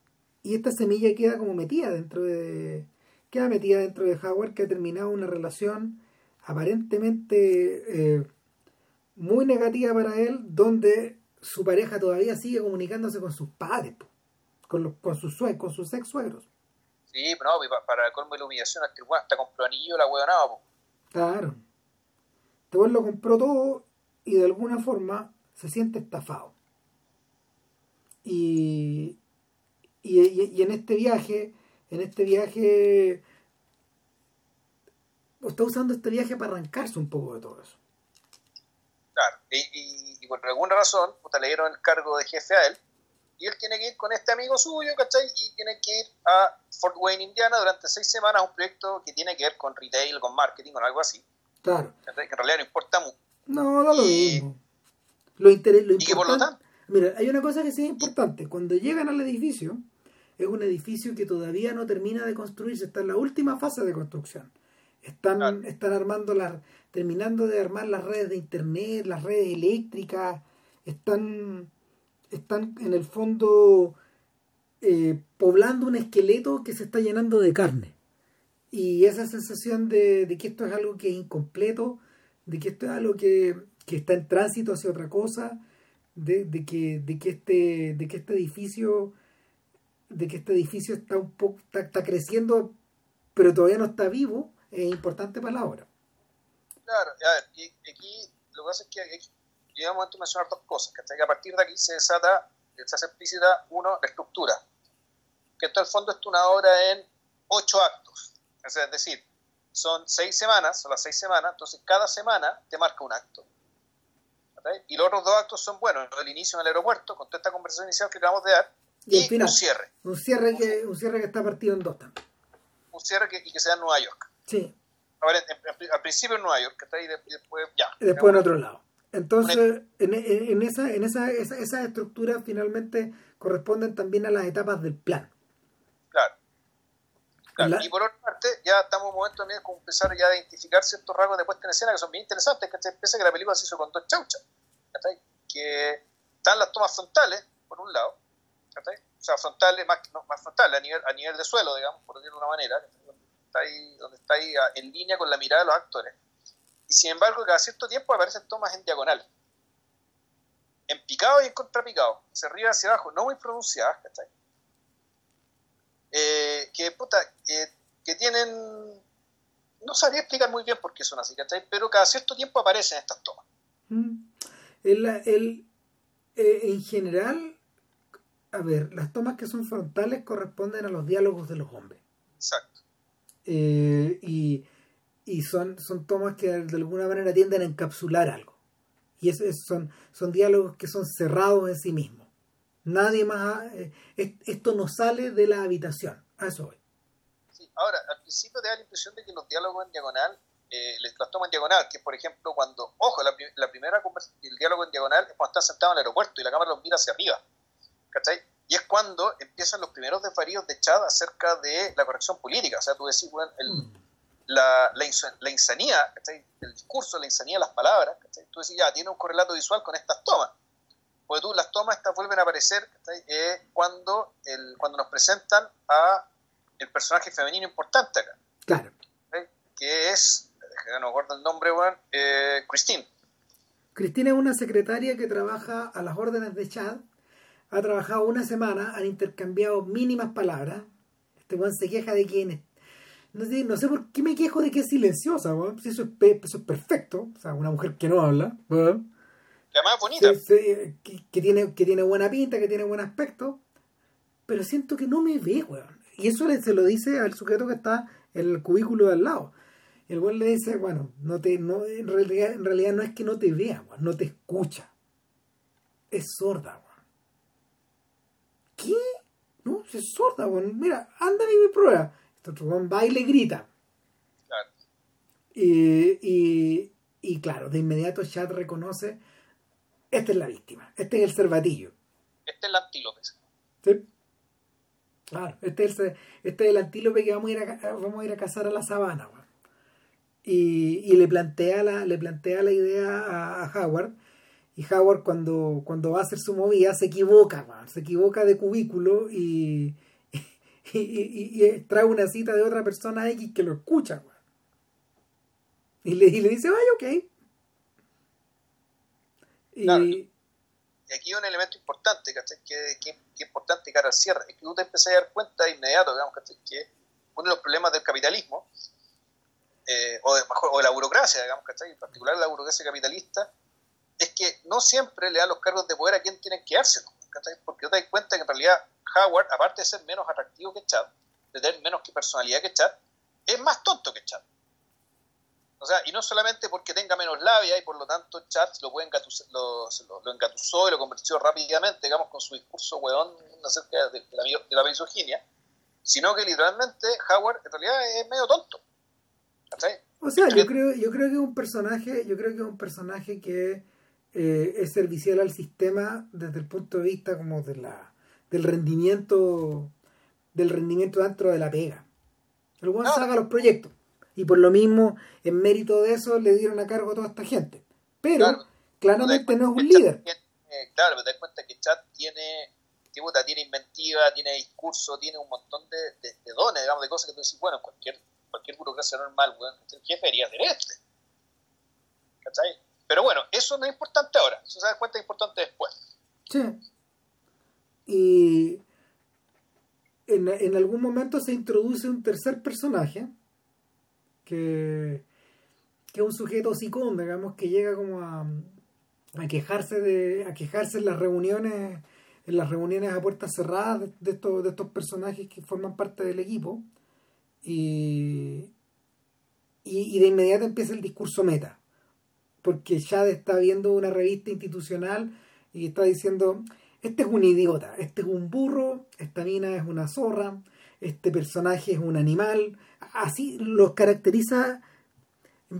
y esta semilla queda como metida dentro de. Queda metida dentro de Howard que ha terminado una relación aparentemente eh, muy negativa para él, donde su pareja todavía sigue comunicándose con sus padres, po, con, los, con sus sue- con sus ex suegros. Sí, pero no, y pa- para colmo de la humillación, hasta, bueno, hasta compró anillo la huevonada. Claro. Este weón lo compró todo y de alguna forma se siente estafado. Y, y, y- y en este viaje, en este viaje, está usando este viaje para arrancarse un poco de todo eso. Claro, y, y- y por alguna razón puta, le dieron el cargo de jefe a él y él tiene que ir con este amigo suyo, ¿cachai? Y tiene que ir a Fort Wayne, Indiana, durante seis semanas a un proyecto que tiene que ver con retail, con marketing, con algo así. Claro. Que en realidad no importa mucho. No, no lo mismo. Lo, inter lo importante... Mira, hay una cosa que sí es importante. Cuando llegan al edificio, es un edificio que todavía no termina de construirse, está en la última fase de construcción. Están, están armando las, terminando de armar las redes de internet, las redes eléctricas, están están en el fondo eh, poblando un esqueleto que se está llenando de carne. Y esa sensación de, que esto es algo que es incompleto, de que esto es algo que, está en tránsito hacia otra cosa, de, que, de, que, este, de que este edificio de que este edificio está un poco está, creciendo pero todavía no está vivo es importante para la obra claro y aquí lo que pasa es que y en un momento mencionar dos cosas, que a partir de aquí se desata, se hace explícita, uno, la estructura, que esto en el fondo es una obra en ocho actos, es decir, son seis semanas, son las seis semanas, entonces cada semana te marca un acto. Y los otros dos actos son, bueno, el inicio en el aeropuerto, con toda esta conversación inicial que acabamos de dar, y, un cierre. Un cierre, que, un cierre que está partido en dos también. Un cierre que, y que sea en Nueva York. Sí. A ver, al principio en Nueva York, que está ahí después ya. Y después en otro lado. Entonces, en, en, esa, en esa, esa, esa estructura finalmente corresponden también a las etapas del plan. Claro. Y por otra parte, ya estamos en un momento también de empezar ya a identificar ciertos rasgos de puesta en escena que son bien interesantes, que que la película se hizo con dos chauchas, que están las tomas frontales, por un lado, o sea, frontales, más, más frontales, a nivel, a nivel de suelo, digamos, por decirlo de una manera, donde está ahí, donde está ahí en línea con la mirada de los actores sin embargo, cada cierto tiempo aparecen tomas en diagonal. En picado y en contrapicado. Hacia arriba hacia abajo. No muy pronunciadas, ¿cachai? Eh, que, puta, eh, que tienen... No sabría explicar muy bien por qué son así, ¿cachai? Pero cada cierto tiempo aparecen estas tomas. Mm. El, el, eh, en general, a ver, las tomas que son frontales corresponden a los diálogos de los hombres. Exacto. y y son, son tomas que de alguna manera tienden a encapsular algo. Y es, son, son diálogos que son cerrados en sí mismos. Nadie más... Eh, esto no sale de la habitación. A eso voy. Sí, ahora, al principio te da la impresión de que los diálogos en diagonal, eh, las tomas en diagonal, que por ejemplo cuando, ojo, la, la primera el diálogo en diagonal es cuando estás sentado en el aeropuerto y la cámara los mira hacia arriba. ¿Cachai? Y es cuando empiezan los primeros desvaríos de Chad acerca de la corrección política. O sea, tú decís, bueno, el, mm la, la, la insanía, el discurso, la insanía de las palabras, tú decís, ya, tiene un correlato visual con estas tomas. Porque tú, las tomas estas vuelven a aparecer eh, cuando, el, cuando nos presentan a el personaje femenino importante acá. Claro. Que es, no me acuerdo el nombre, bueno, eh, Christine. Christine es una secretaria que trabaja a las órdenes de Chad. Ha trabajado una semana, han intercambiado mínimas palabras. Este buen se queja de quién no sé, no sé por qué me quejo de que es silenciosa, Si eso, es, eso es perfecto. O sea, una mujer que no habla. Que además bonita. que, tiene, que tiene buena pinta, que tiene buen aspecto. Pero siento que no me ve, weón. Y eso se lo dice al sujeto que está en el cubículo de al lado. El weón le dice, bueno, no te, no, en, realidad, en realidad no es que no te vea, weón, no te escucha. Es sorda, weón. ¿Qué? No, es sorda, weón. Mira, anda y me prueba otro va y le grita. Claro. Y, y, claro, de inmediato Chad reconoce, esta es la víctima, este es el cervatillo. Este es el antílope. Sí. Claro, este es el, este es el antílope que vamos a ir a, vamos a, ir a cazar a la sabana. Y, y, le, plantea la, le plantea la idea a, a, Howard. Y Howard cuando, cuando va a hacer su movida se equivoca, se equivoca de cubículo y, y, trae una cita de otra persona X que lo escucha, Y le, le dice, vaya, ok. Y, aquí hay un elemento importante, ¿cachai? Que, que, que, importante cara al cierre, es que tú te empecé a dar cuenta de inmediato, digamos, Que uno de los problemas del capitalismo, eh, o, de, o de la burocracia, digamos, ¿cachai? En particular la burocracia capitalista, es que no siempre le dan los cargos de poder a quien tienen que dárselo, ¿cachai? Porque te das cuenta que en realidad Howard, aparte de ser menos atractivo que Chad, de tener menos personalidad que Chad, es más tonto que Chad. O sea, y no solamente porque tenga menos labia y por lo tanto Chad lo, puede lo, lo, engatusó y lo convirtió rápidamente, digamos, con su discurso weón acerca de, la, de la misoginia, sino que literalmente Howard en realidad es medio tonto. O sea, yo creo, yo creo que es un personaje, yo creo que es un personaje que eh, es servicial al sistema desde el punto de vista como de la del rendimiento del rendimiento dentro de la pega. El buen saca los proyectos y por lo mismo, en mérito de eso, le dieron a cargo a toda esta gente. Pero claramente no es un líder. claro, pero te das cuenta que Chad tiene, tiene inventiva, tiene discurso, tiene un montón de, dones, digamos, de cosas que tú decís, bueno, cualquier, cualquier burocracia normal, bueno, el jefe debería este. ¿Cachai? Pero bueno, eso no es importante ahora, eso se da cuenta es importante después. Sí. Y en, en algún momento se introduce un tercer personaje que, que es un sujeto psicón, digamos, que llega como a, quejarse de a quejarse en las reuniones las reuniones a puertas cerradas de, estos de estos personajes que forman parte del equipo y, y, de inmediato empieza el discurso meta porque Chad está viendo una revista institucional y está diciendo este es un idiota, este es un burro, esta mina es una zorra, este personaje es un animal, así los caracteriza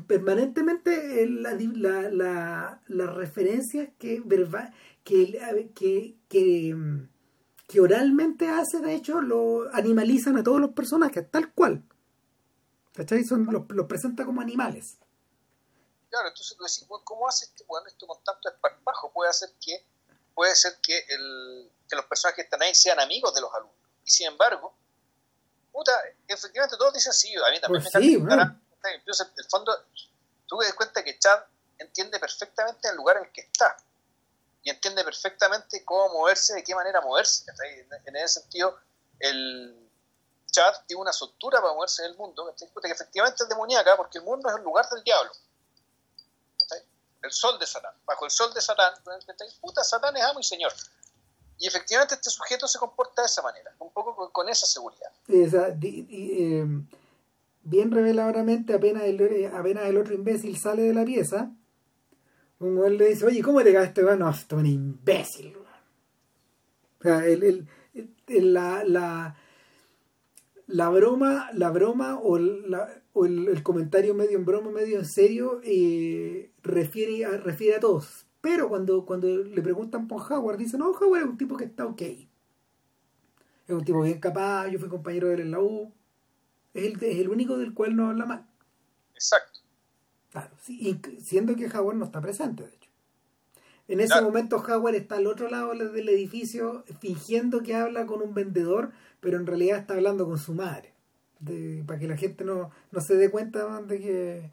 permanentemente la, la, las referencias que, que, que, que, oralmente hace, de hecho, lo animalizan a todos los personajes, tal cual. ¿Cachai? Los, presenta como animales. Claro, entonces tú decís, ¿cómo hace este bueno esto con tanto esparpajo? Puede hacer que, puede ser que, el, que los personajes que están ahí sean amigos de los alumnos. Y sin embargo, puta, efectivamente todos dicen sí, a mí también pues me sí, Incluso en el fondo, tú te das cuenta que Chad entiende perfectamente el lugar en el que está y entiende perfectamente cómo moverse, de qué manera moverse. En ese sentido, el Chad tiene una soltura para moverse en el mundo, que efectivamente es demoníaca porque el mundo es el lugar del diablo. El sol de Satán. Bajo el sol de Satán, puta, Satán es amo y señor. Y efectivamente este sujeto se comporta de esa manera, un poco con, esa seguridad. Eh, bien reveladoramente, apenas el, eh, apenas el otro imbécil sale de la pieza, un güey le dice, oye, ¿cómo te cae este No, esto es un imbécil. O sea, el, la, la, la broma, la broma o, o el, comentario medio en broma, medio en serio, eh, refiere, a, refiere a todos. Pero cuando, cuando le preguntan por Howard, dicen, no, Howard es un tipo que está ok. Es un tipo bien capaz, yo fui compañero de él en la U. Es el, es el único del cual no habla mal. Exacto. Claro, siendo que Howard no está presente, de hecho. En ese momento Howard está al otro lado del edificio fingiendo que habla con un vendedor, pero en realidad está hablando con su madre. Para que la gente no, no se dé cuenta de que,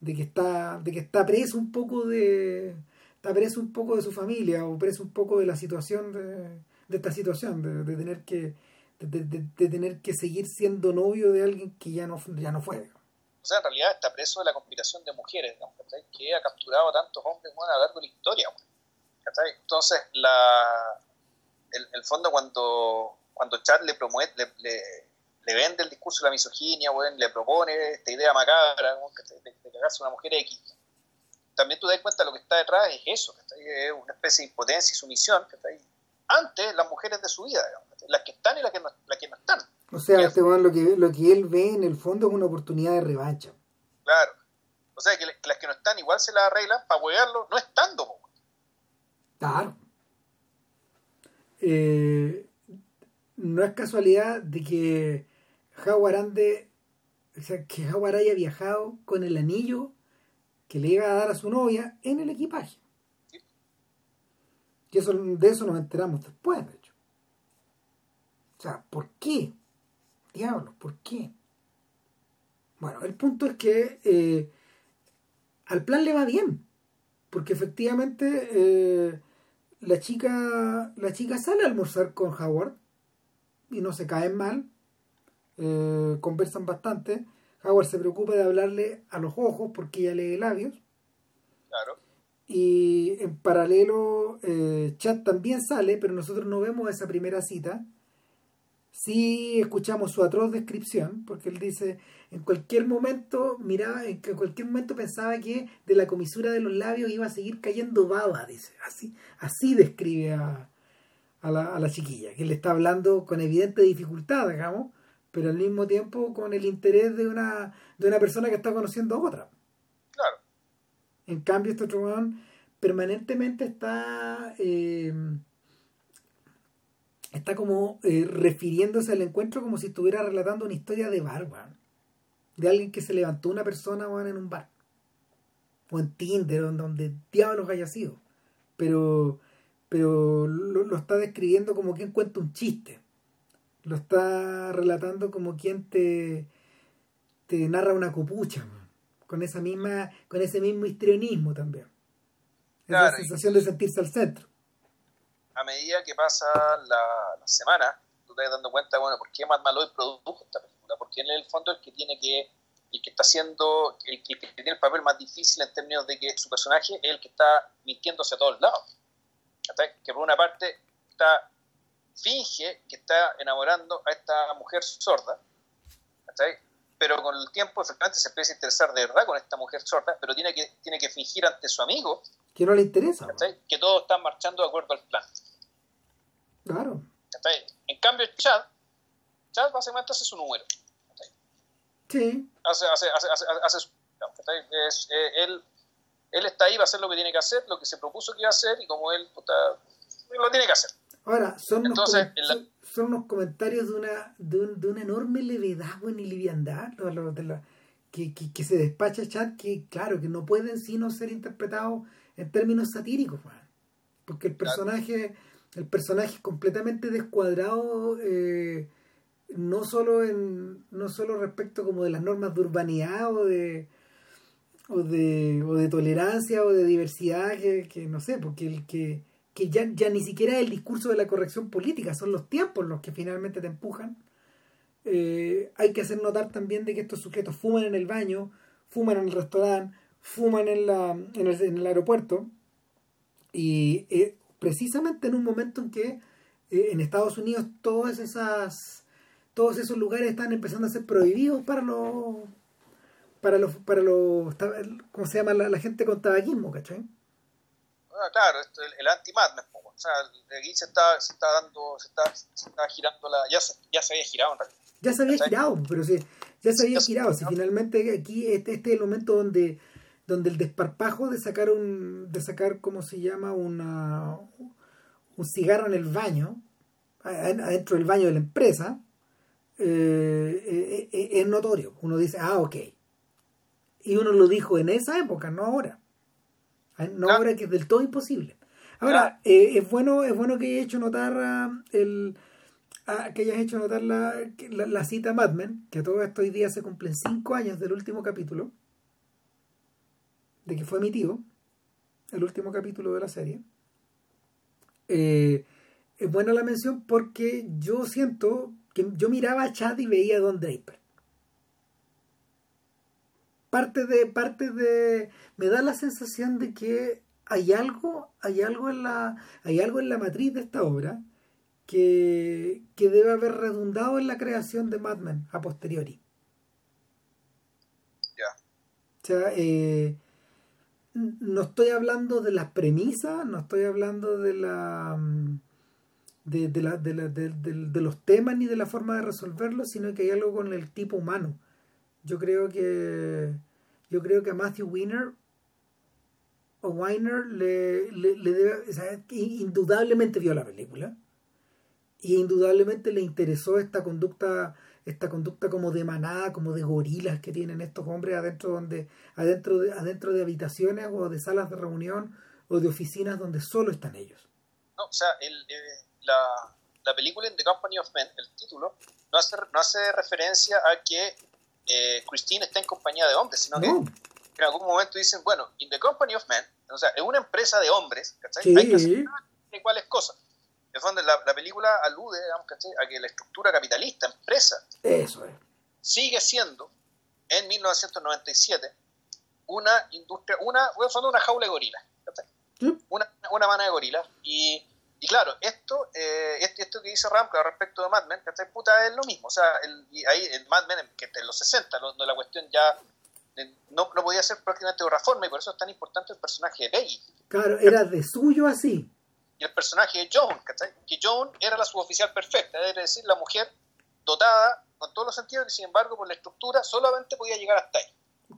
de que está de que está preso un poco de está preso un poco de su familia o preso un poco de la situación de, esta situación, de, tener que de, tener que seguir siendo novio de alguien que ya no, ya no fue. O sea, en realidad está preso de la conspiración de mujeres, que ha capturado a tantos hombres a lo largo de la historia. Entonces, la, el, el fondo cuando, cuando Chad le promueve, le, vende el discurso de la misoginia, le propone esta idea macabra de, de cagarse a una mujer X, también tú das cuenta de lo que está detrás es eso, es una especie de impotencia y sumisión ante las mujeres de su vida, las que están y las que no, las que no están. O sea, este lo, que, lo que él ve en el fondo es una oportunidad de revancha. Claro. O sea, que, las que no están igual se las arreglan para huearlo no estando. Claro. Eh, no es casualidad de que Howard ande, o sea, que Howard haya viajado con el anillo que le iba a dar a su novia en el equipaje. Y eso, de eso nos enteramos después, de hecho. O sea, ¿por qué? Diablos, ¿por qué? Bueno, el punto es que eh, al plan le va bien. Porque efectivamente eh, la chica la chica sale a almorzar con Howard y no se caen mal. Eh, conversan bastante Howard se preocupa de hablarle a los ojos porque ella lee labios. Claro. Y en paralelo, eh, Chad también sale, pero nosotros no vemos esa primera cita, sí escuchamos su atroz descripción, porque él dice, en cualquier momento, miraba, en cualquier momento pensaba que de la comisura de los labios iba a seguir cayendo baba, dice, así, así describe a, a, la, a la chiquilla, que le está hablando con evidente dificultad, digamos, pero al mismo tiempo con el interés de una, de una persona que está conociendo a otra. Claro. En cambio, este otro permanentemente está... Eh, está como eh, refiriéndose al encuentro como si estuviera relatando una historia de bar, De alguien que se levantó una persona en un bar. O en Tinder, donde, donde diablos haya sido. Pero, pero lo, está describiendo como quien cuenta un chiste. Lo está relatando como quien te, te narra una copucha, con esa misma, con ese mismo histrionismo también. Esa sensación de sentirse al centro a medida que pasa la, semana, tú te vas dando cuenta, bueno, ¿por qué Matt Malloy produjo esta película? Porque en el fondo el que tiene que, el que está haciendo, el que, tiene el papel más difícil en términos de que su personaje es el que está mintiéndose a todos lados. Que por una parte está, finge que está enamorando a esta mujer sorda, pero con el tiempo efectivamente se empieza a interesar de verdad con esta mujer sorda, pero tiene que, tiene que fingir ante su amigo que no le interesa. Que todos están marchando de acuerdo al plan. Claro. En cambio, Chad, Chad básicamente hace su número. Sí. Hace, hace, hace, hace, su, es, eh, él, él está ahí, va a hacer lo que tiene que hacer, lo que se propuso que iba a hacer, y como él lo tiene que hacer. Ahora, son, Entonces, unos, son, unos comentarios de una, de, un, de una enorme levedad y liviandad de la, que, que, que, se despacha Chad, que claro, que no pueden sino ser interpretados en términos satíricos, porque el personaje, el personaje es completamente descuadrado, eh, no solo en, no solo respecto como de las normas de urbanidad o de o de, o de tolerancia o de diversidad que, no sé, porque el que, que ya, ya ni siquiera es el discurso de la corrección política, son los tiempos los que finalmente te empujan. Eh, hay que hacer notar también de que estos sujetos fuman en el baño, fuman en el restaurante, fuman en, la, en, el, aeropuerto y eh, precisamente en un momento en que eh, en Estados Unidos todas esas todos esos lugares están empezando a ser prohibidos para los para los para los ¿cómo se llama la, gente con tabaquismo, ¿cachai? Ah, claro, el, el anti o sea, aquí se está, se está dando, se está, se está girando la, ya se, ya se había girado en realidad. Ya se había girado, pero sí, ya se había girado, si finalmente aquí este, este es el momento donde donde el desparpajo de sacar un de sacar cómo se llama una un cigarro en el baño adentro del baño de la empresa eh, eh, eh, es notorio. Uno dice ah ok y uno lo dijo en esa época no ahora no ahora que es del todo imposible ahora es bueno es bueno que hayas hecho notar ah, el ah, que hayas hecho notar la, la, la cita Mad Men que a todo esto hoy día se cumplen cinco años del último capítulo de que fue emitido, el último capítulo de la serie. Eh, es buena la mención porque yo siento que yo miraba a Chad y veía a Don Draper. Parte de, parte de. me da la sensación de que hay algo, hay algo en la. hay algo en la matriz de esta obra que, que debe haber redundado en la creación de Mad Men a posteriori. Ya. O sea, eh, no estoy hablando de las premisas, no estoy hablando de la mm, de, de, la, de, la, de, los temas ni de la forma de resolverlos, sino que hay algo con el tipo humano. Yo creo que yo creo que a Matthew Weiner o Weiner le, le, debe, indudablemente vio la película y indudablemente le interesó esta conducta esta conducta como de manada, como de gorilas que tienen estos hombres adentro donde adentro de, adentro de habitaciones o de salas de reunión o de oficinas donde solo están ellos. No, o sea, el, eh, la, la, película In the Company of Men, el título, no hace, no hace referencia a que eh, Christine está en compañía de hombres, sino que en algún momento dicen, bueno, In the Company of Men, o sea, es una empresa de hombres, ¿cachai? Hay que hacer cuáles cosas la, película alude a que la estructura capitalista, empresa, Eso es. sigue siendo, en 1997, una industria, una, una jaula de gorilas. Una, una mana de gorilas. Y Y claro, esto, eh, esto que dice Ramka respecto de Mad Men, ¿cachai? Puta, es lo mismo. O sea, el, ahí en Mad Men, que en los 60, donde la cuestión ya no, no podía ser prácticamente de otra forma y por eso es tan importante el personaje de Peggy. Claro, era de suyo así. Y el personaje de Joan, ¿cachai? Que Joan era la suboficial perfecta, es decir, la mujer dotada con todos los sentidos y sin embargo por la estructura solamente podía llegar hasta ahí.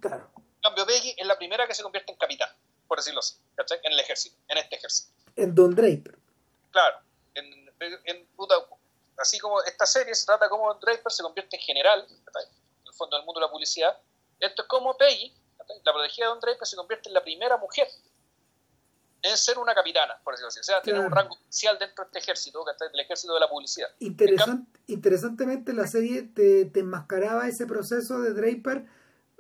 Claro. En cambio, Peggy es la primera que se convierte en capitán, por decirlo así, ¿cachai? En el ejército, en este ejército. En Don Draper. Claro. En, en, puta, así como esta serie se trata como Draper se convierte en general. En el fondo del mundo de la publicidad, esto es como Peggy, la protegida de Don Draper, se convierte en la primera mujer en ser una capitana, por decirlo así. O sea, tiene un rango oficial dentro de este ejército, del ejército de la publicidad. interesantemente, la serie te, te, enmascaraba ese proceso de Draper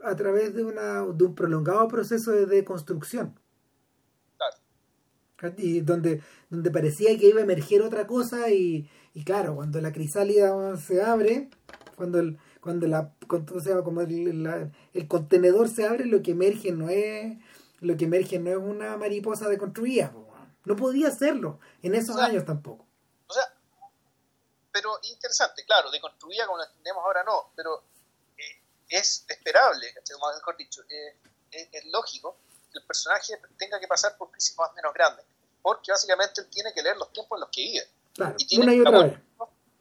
a través de, una, de un prolongado proceso de deconstrucción. Y donde, donde parecía que iba a emerger otra cosa y, y claro, cuando la crisálida se abre, cuando el, cuando la o sea, como el, el, contenedor se abre lo que emerge no es lo que emerge no es una mariposa deconstruida no podía serlo en esos años tampoco. o sea pero interesante claro deconstruida como lo entendemos ahora no pero eh, es esperable mejor dicho eh, es, lógico el personaje tenga que pasar por crisis más o menos grandes porque básicamente él tiene que leer los tiempos en los que vive. Y tiene una y otra vez.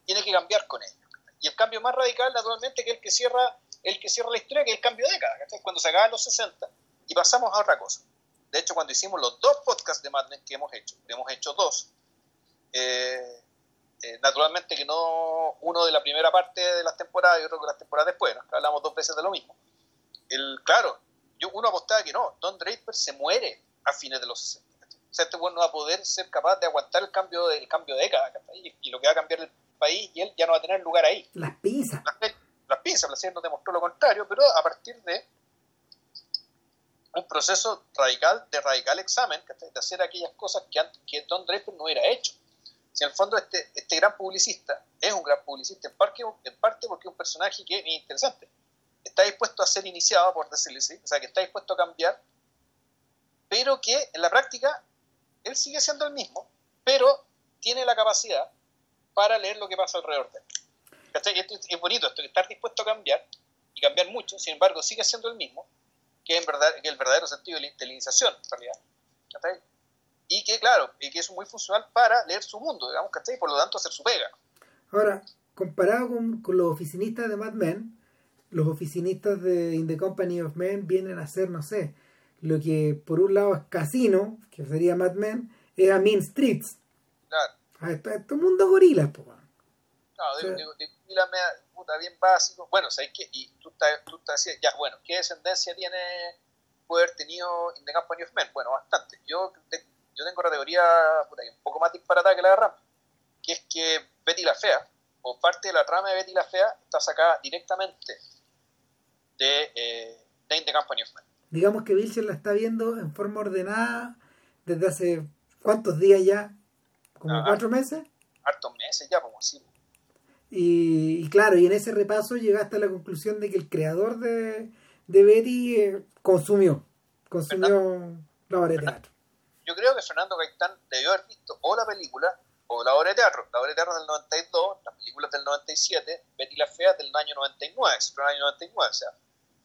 tiene que cambiar con ellos y el cambio más radical, naturalmente, que el que cierra, el que cierra la historia, que es el cambio de década, cuando se acaban los 60 y pasamos a otra cosa. De hecho, cuando hicimos los dos podcasts de Madness que hemos hecho, hemos hecho dos, eh, eh, naturalmente que no uno de la primera parte de las temporadas y otro de las temporadas después, hablamos dos veces de lo mismo. El, claro, yo, uno apostaba que no, Don Draper se muere a fines de los 60. O sea, este bueno no va a poder ser capaz de aguantar el cambio, del cambio de década, y, y lo que va a cambiar el país y él ya no va a tener lugar ahí. Las pizzas. Las, las pizzas, la serie nos demostró lo contrario, pero a partir de un proceso radical, de radical examen, de hacer aquellas cosas que, que Don Draper no hubiera hecho. Si en el fondo este, este gran publicista es un gran publicista, en parte, en parte porque es un personaje que es interesante. Está dispuesto a ser iniciado, por decirlo así, o sea, que está dispuesto a cambiar, pero que en la práctica él sigue siendo el mismo, pero tiene la capacidad para leer lo que pasa alrededor de él. es bonito esto, estar dispuesto a cambiar y cambiar mucho, sin embargo, sigue siendo el mismo, que es verdad, que el verdadero sentido de la iniciación, en realidad. Y que, claro, y que es muy funcional para leer su mundo, digamos, ¿cachai? Y por lo tanto hacer su pega. Ahora, comparado con, los oficinistas de Mad Men, los oficinistas de In the Company of Men vienen a hacer, no sé, lo que por un lado es Casino, que sería Mad Men, es a Mean Streets. Claro. A esto, esto mundo gorila, pues. No, digo, digo, digo, puta, bien básico. Bueno, ¿sabes qué? Y tú, tú te decías, ya, bueno, ¿qué descendencia tiene puede haber tenido In the Company of Men? Bueno, bastante. Yo, yo tengo una teoría puta, un poco más disparatada que la de Ram, que es que Betty la Fea, o parte de la trama de Betty la Fea, está sacada directamente de, eh, In the Company of Men. Digamos que Vilcher la está viendo en forma ordenada desde hace cuántos días ya como ah, cuatro meses. Hartos meses ya, como así. Y, claro, y en ese repaso llegaste a la conclusión de que el creador de, de Betty eh, consumió, consumió la obra de teatro. Yo creo que Fernando Gaitán debió haber visto o la película o la obra de teatro. La obra de teatro del 92, la película del 97, Betty la Fea del año 99, el año 99, o sea,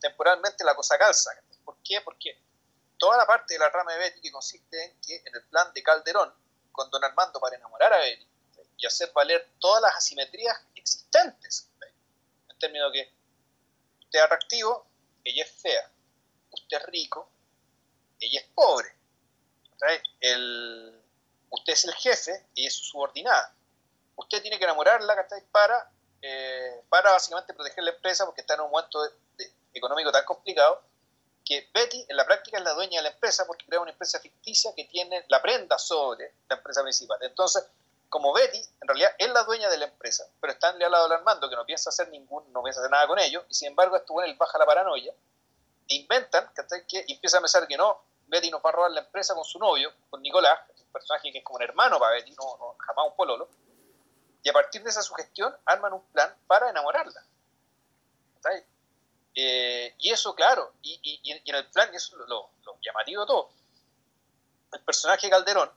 temporalmente la cosa calza. ¿Por qué? Porque toda la parte de la rama de Betty que consiste en que en el plan de Calderón, con don Armando para enamorar a Betty y hacer valer todas las asimetrías existentes. En términos de que usted es atractivo, ella es fea. Usted es rico, ella es pobre. Usted es el jefe, ella es su subordinada. Usted tiene que enamorarla para, eh, para básicamente proteger la empresa porque está en un momento económico tan complicado que Betty en la práctica es la dueña de la empresa porque crea una empresa ficticia que tiene la prenda sobre la empresa principal. Entonces, como Betty, en realidad es la dueña de la empresa, pero está al lado del Armando que no piensa hacer ningún, no piensa hacer nada con ellos, y sin embargo esto bueno, él baja la paranoia, e inventan que, empieza a pensar que no, Betty nos va a robar la empresa con su novio, con Nicolás, un personaje que es como un hermano para Betty, no, jamás un pololo, y a partir de esa sugestión arman un plan para enamorarla. Eh, y eso, claro, y, en el plan, y eso es lo, lo, llamativo de todo, el personaje Calderón,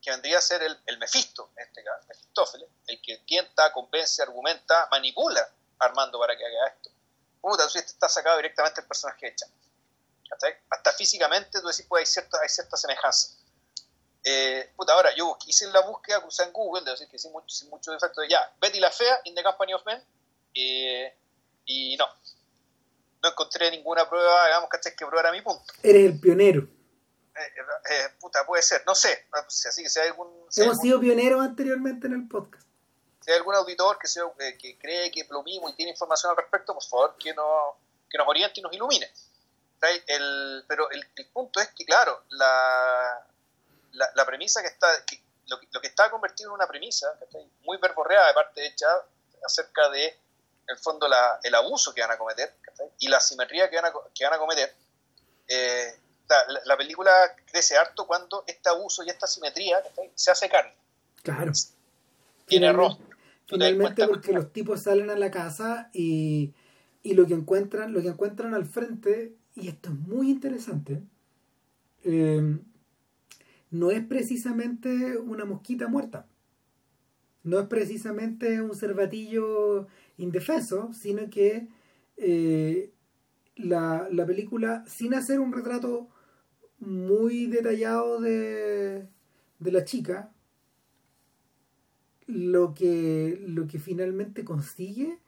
que vendría a ser el, el Mefisto, en este caso, Mefistófeles, el que tienta, convence, argumenta, manipula Armando para que haga esto. Puta, este está sacado directamente del personaje de Chan. Hasta físicamente tú decís, pues hay cierta, hay cierta semejanza. Eh, puta, ahora yo hice la búsqueda, usé en Google, debo decir que sin mucho, sin mucho defecto, de ya, Betty la Fea, In the Company of Men, eh, y no, no encontré ninguna prueba, digamos, ¿cachai? Que probara mi punto. Eres el pionero. Eh, eh, eh, puta, puede ser, no sé, así que si hay algún... Si Hemos hay sido pioneros anteriormente en el podcast. si hay algún auditor que, sea, eh, que cree que mismo y tiene información al respecto, por favor, que, no, que nos oriente y nos ilumine. Pero el, el punto es que, claro, la, la, la premisa que está, que lo, que- lo que está convertido en una premisa, muy verborreada de parte de Chad, acerca de, en el fondo, la, el abuso que van a cometer y la asimetría que van a, que van a cometer, eh, la, la- la película crece harto cuando este abuso y esta asimetría ¿cachai? se hace carne, Claro. tiene rostro. Finalmente porque los tipos salen a la casa y, y lo que encuentran, lo que encuentran al frente, y esto es muy interesante, eh, no es precisamente una mosquita muerta. No es precisamente un cervatillo indefenso, sino que eh, la, la película, sin hacer un retrato muy detallado de, de la chica, lo que, lo que finalmente consigue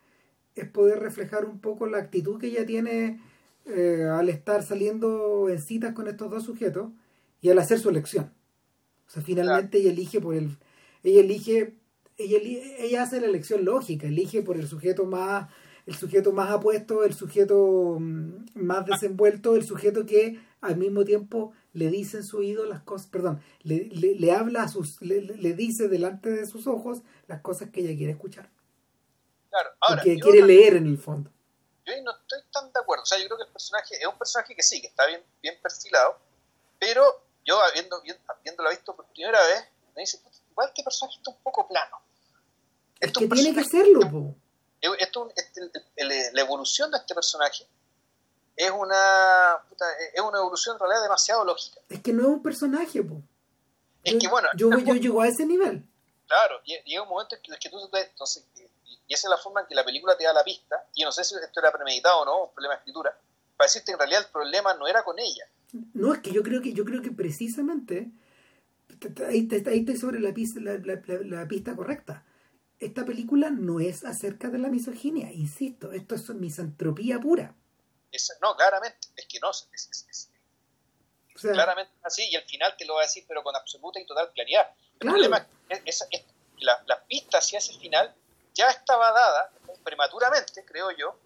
es poder reflejar un poco la actitud que ella tiene eh, al estar saliendo en citas con estos dos sujetos y al hacer su elección. O sea, finalmente ella elige por el. Ella elige. Ella, ella hace la elección lógica, elige por el sujeto más. El sujeto más apuesto, el sujeto mm, más desenvuelto, el sujeto que al mismo tiempo le dice en su oído las cosas, perdón, le, le, le habla a sus, le, le- dice delante de sus ojos las cosas que ella quiere escuchar, Claro, ahora, que quiere leer en el fondo. yo ahí no estoy tan de acuerdo. O sea, yo creo que el personaje es un personaje que sí, que está bien, bien perfilado, pero yo habiendo, viendo, habiéndolo visto por primera vez, me dice, "Puta, igual que el personaje está un poco plano. Es Esto que tiene que serlo, po. esto, este- la evolución de este personaje es una, puta, es una evolución en realidad demasiado lógica. Es que no es un personaje, po. Es yo, que bueno, yo, yo llego a ese nivel. Claro, y llega un momento en que, tú te- entonces, y, esa es la forma en que la película te da la pista, y no sé si esto era premeditado o no, un problema de escritura, para decirte que en realidad el problema no era con ella. No, es que yo creo que, yo creo que precisamente ahí, ahí estoy sobre la pista, la, la- la- la pista correcta. Esta película no es acerca de la misoginia, insisto, esto es misantropía pura. Es- no, claramente, es que no, es, es- es- O sea, claramente así, y al final te lo va a decir, pero con absoluta y total claridad. El Claro. problema es, es- la, la pista hacia ese final ya estaba dada prematuramente, creo yo,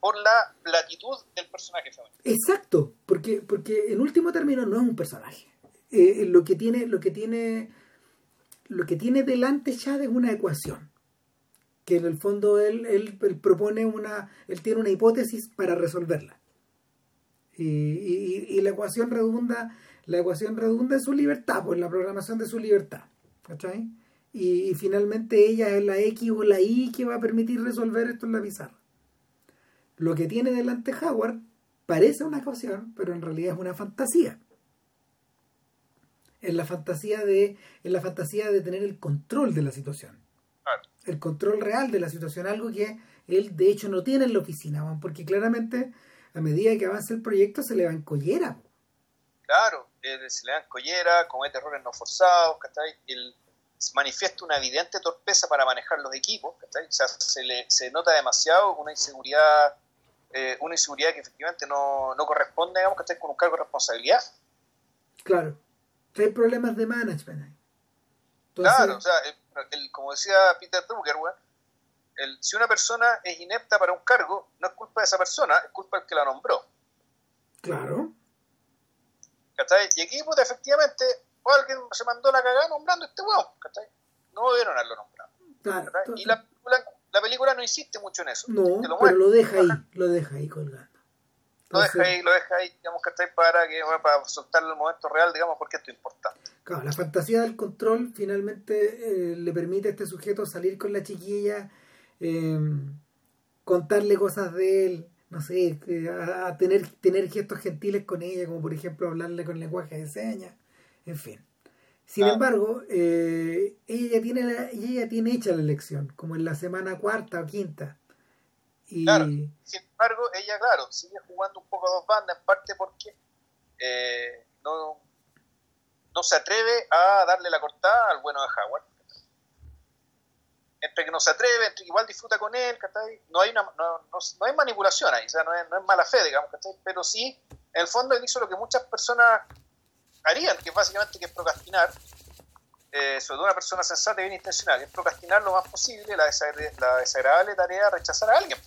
por la platitud del personaje femenino. Exacto, porque, porque en último término no es un personaje. Eh, lo que tiene, lo que tiene, lo que tiene delante Chad es una ecuación. Que en el fondo él, él, propone una, él tiene una hipótesis para resolverla. Y, y- la ecuación redunda, la ecuación redunda en su libertad, pues la programación de su libertad. ¿Cachai? Y, y finalmente ella es la X o la Y que va a permitir resolver esto en la pizarra. Lo que tiene delante Howard parece una ecuación, pero en realidad es una fantasía. Es la fantasía de, es la fantasía de tener el control de la situación. Claro. El control real de la situación, algo que él de hecho no tiene en la oficina, man, porque claramente a medida que avanza el proyecto se le va en collera. Claro, eh, se le dan collera, comete errores no forzados, ¿cachai? El, manifiesta una evidente torpeza para manejar los equipos, ¿cachai? O sea, se, le, se nota demasiado una inseguridad, eh, una inseguridad que efectivamente no, no corresponde, digamos, ¿cachai? Con un cargo de responsabilidad. Claro. Hay problemas de management ahí. Entonces, Claro, o sea, el- el- como decía Peter Drucker, el- si una persona es inepta para un cargo, no es culpa de esa persona, es culpa del que la nombró. claro. ¿Cachai? Y aquí, puta, efectivamente, alguien se mandó la cagada nombrando a este weón, ¿cachai? No debieron haberlo nombrado. claro. Y la película, la película no insiste mucho en eso. No, Te pero lo deja ahí, lo deja ahí Lo deja ahí, lo deja ahí, digamos, ¿cachai? Para, que, bueno, para soltarlo el momento real, digamos, porque esto es importante. Claro, la fantasía del control finalmente eh, le permite a este sujeto salir con la chiquilla, eh, contarle cosas de él, no sé, eh, a, a tener, tener gestos gentiles con ella, como por ejemplo hablarle con lenguaje de señas, en fin. Sin embargo, eh, ella, tiene la, ella tiene hecha la elección, como en la semana cuarta o quinta. Claro, sin embargo, ella, claro, sigue jugando un poco a dos bandas, en parte porque eh, no, no se atreve a darle la cortada al bueno de Howard. Entre que no se atreve, entre que igual disfruta con él, no hay, una, no, no, hay manipulación ahí, o sea, no es, no mala fe, digamos, pero sí, en el fondo él hizo lo que muchas personas harían, que básicamente que es procrastinar, eh, sobre todo una persona sensata y bien intencional, es procrastinar lo más posible la, desagradable tarea de rechazar a alguien.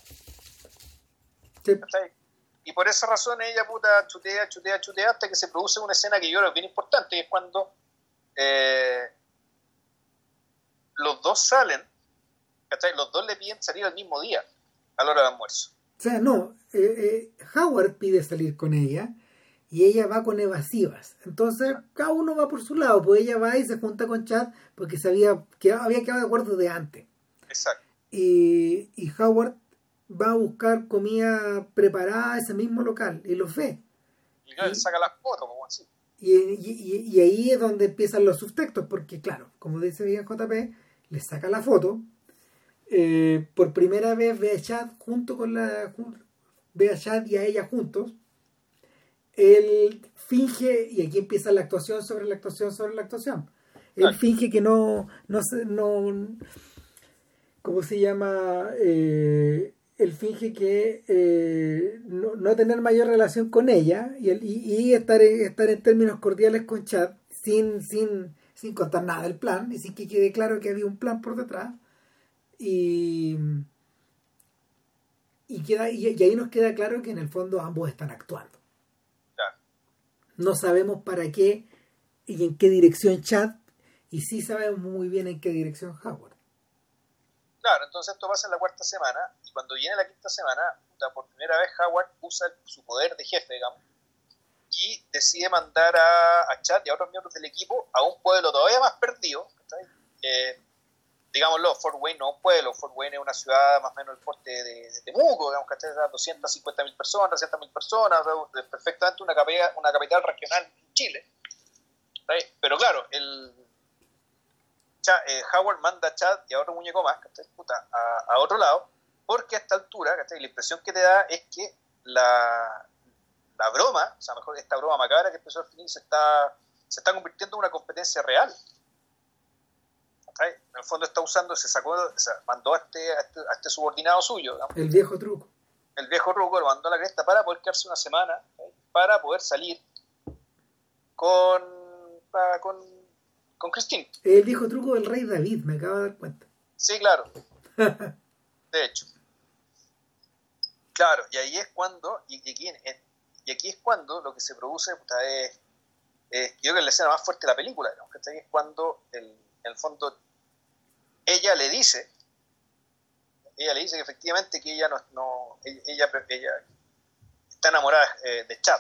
Y por esa razón ella puta chutea, chutea, chutea hasta que se produce una escena que yo creo que es bien importante, y es cuando eh, los dos salen, los dos le piden salir al mismo día, a la hora del almuerzo. O sea, no, eh, Howard pide salir con ella y ella va con evasivas. Entonces, cada uno va por su lado, pues ella va y se junta con Chad porque sabía que había quedado de acuerdo de antes. Exacto. Y, y Howard va a buscar comida preparada a ese mismo local y lo ve. Y, y saca las fotos, como así. Y, y, ahí es donde empiezan los subtextos, porque claro, como dice bien JP, le saca la foto. Eh, por primera vez ve a Chad junto con la. Ve a Chad y a ella juntos él finge, y aquí empieza la actuación sobre la actuación sobre la actuación. Él finge que no, no, no, ¿cómo se llama? Eh, él finge que eh, no, no, tener mayor relación con ella y, y, estar, estar en términos cordiales con Chad sin, sin, sin contar nada del plan y sin que quede claro que había un plan por detrás. Y, y, queda, y ahí nos queda claro que en el fondo ambos están actuando no sabemos para qué y en qué dirección Chad, y sí sabemos muy bien en qué dirección Howard. Claro, entonces esto pasa en la cuarta semana, y cuando viene la quinta semana, por primera vez Howard usa su poder de jefe, digamos, y decide mandar a, Chad y a otros miembros del equipo a un pueblo todavía más perdido, digámoslo, Fort Wayne no es un pueblo, Fort Wayne es una ciudad más o menos el porte de, Temuco, digamos que está 250 mil personas, 300 mil personas, perfectamente una capital, una capital regional en Chile. Pero claro, el eh, Howard manda a Chad y a otro muñeco más, a, a, otro lado, porque a esta altura, la impresión que te da es que la, la broma, o sea, mejor esta broma macabra que empezó al fin se está, se está convirtiendo en una competencia real en el fondo está usando, se sacó, se mandó este, a este, a este, subordinado suyo. El viejo truco. El viejo truco lo mandó a la cresta para poder quedarse una semana, para poder salir con, con, con Christine. El viejo truco del rey David, me acabo de dar cuenta. Sí, claro. de hecho. Claro, y ahí es cuando, y, aquí, y aquí es cuando lo que se produce es, es, yo creo que es la escena más fuerte de la película, es cuando el, en el fondo ella le dice, ella le dice que efectivamente que ella no, no ella, ella, está enamorada eh, de Chad.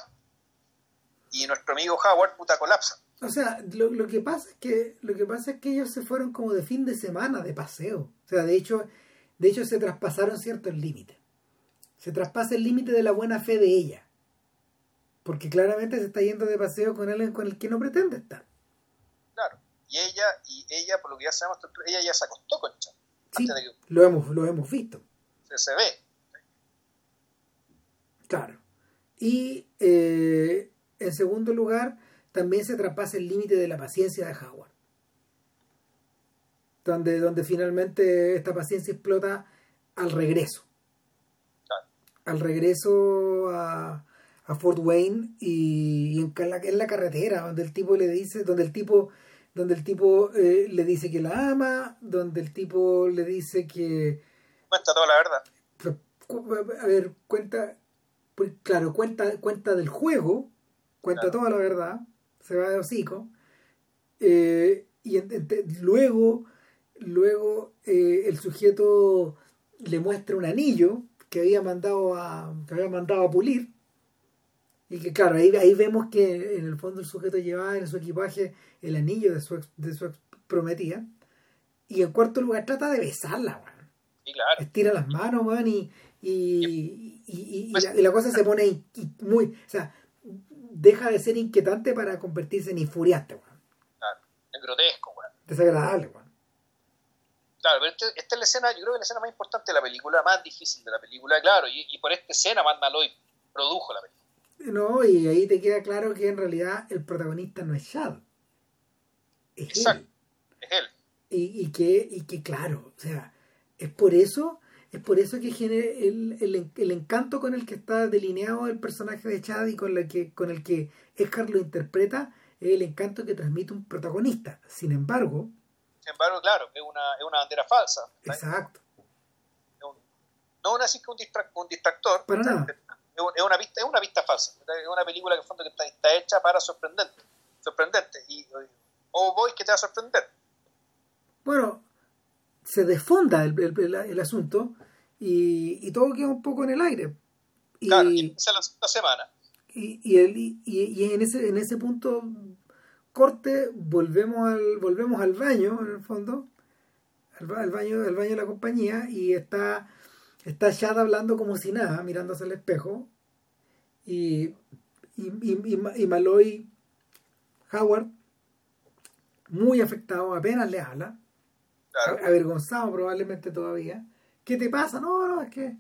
Y nuestro amigo Howard puta colapsa. O sea, lo, que pasa es que lo que pasa es que ellos se fueron como de fin de semana de paseo. O sea, de hecho, de hecho se traspasaron ciertos límites. Se traspasa el límite de la buena fe de ella. Porque claramente se está yendo de paseo con alguien con el que no pretende estar. Y ella, y ella, por lo que ya sabemos, ella ya se acostó con Chad. Sí, lo, hemos, lo hemos visto. Se, ve. Claro. Y eh, en segundo lugar, también se traspasa el límite de la paciencia de Howard. Donde, donde finalmente esta paciencia explota al regreso. Al regreso a, a Fort Wayne y, en, la, en la carretera, donde el tipo le dice, donde el tipo donde el tipo eh, le dice que la ama, donde el tipo le dice que... Cuenta toda la verdad. A ver, cuenta, pues, claro, cuenta, cuenta del juego, cuenta toda la verdad, se va de hocico, eh, y luego, luego eh, el sujeto le muestra un anillo que había mandado a, que había mandado a pulir, y que claro, ahí, ahí vemos que en el fondo el sujeto llevaba en su equipaje el anillo de su, de su prometida. Y en cuarto lugar trata de besarla, man. Estira las manos, man, y, y, y, y, pues la, cosa se pone muy... O sea, deja de ser inquietante para convertirse en infuriante, Claro. desagradable, weón. Claro, pero este- esta es la escena, yo creo que es la escena más importante de la película, más difícil de la película, claro, y, y por esta escena Matt Malloy produjo la película. No, y ahí te queda claro que en realidad el protagonista no es Chad. Es Exacto. él. Es él. Y, y que, y que claro, o sea, es por eso, es por eso que genera el, el, el encanto con el que está delineado el personaje de Chad y con el que, con el que Eckhart lo interpreta, es el encanto que transmite un protagonista. Sin embargo, Sin embargo, claro, es una, es una bandera falsa. exacto, no una así que un, distra- un distractor. Nada. Es, un- es una pista, es una pista falsa. Es una película que, en fondo, que está, está hecha para sorprendente. Sorprendente. Y, o voy que te va a sorprender. bueno, se desfonda el, el- asunto y, y todo queda un poco en el aire. Y, Claro, y es la segunda semana. y, y, el- y- y en ese en ese punto corte volvemos al volvemos al baño en el fondo al, al baño al baño de la compañía y está está Chad hablando como si nada mirándose al espejo y y, y, y Ma- y Malloy Howard muy afectado apenas le habla Claro. avergonzado probablemente todavía. ¿Qué te pasa? No, no, es que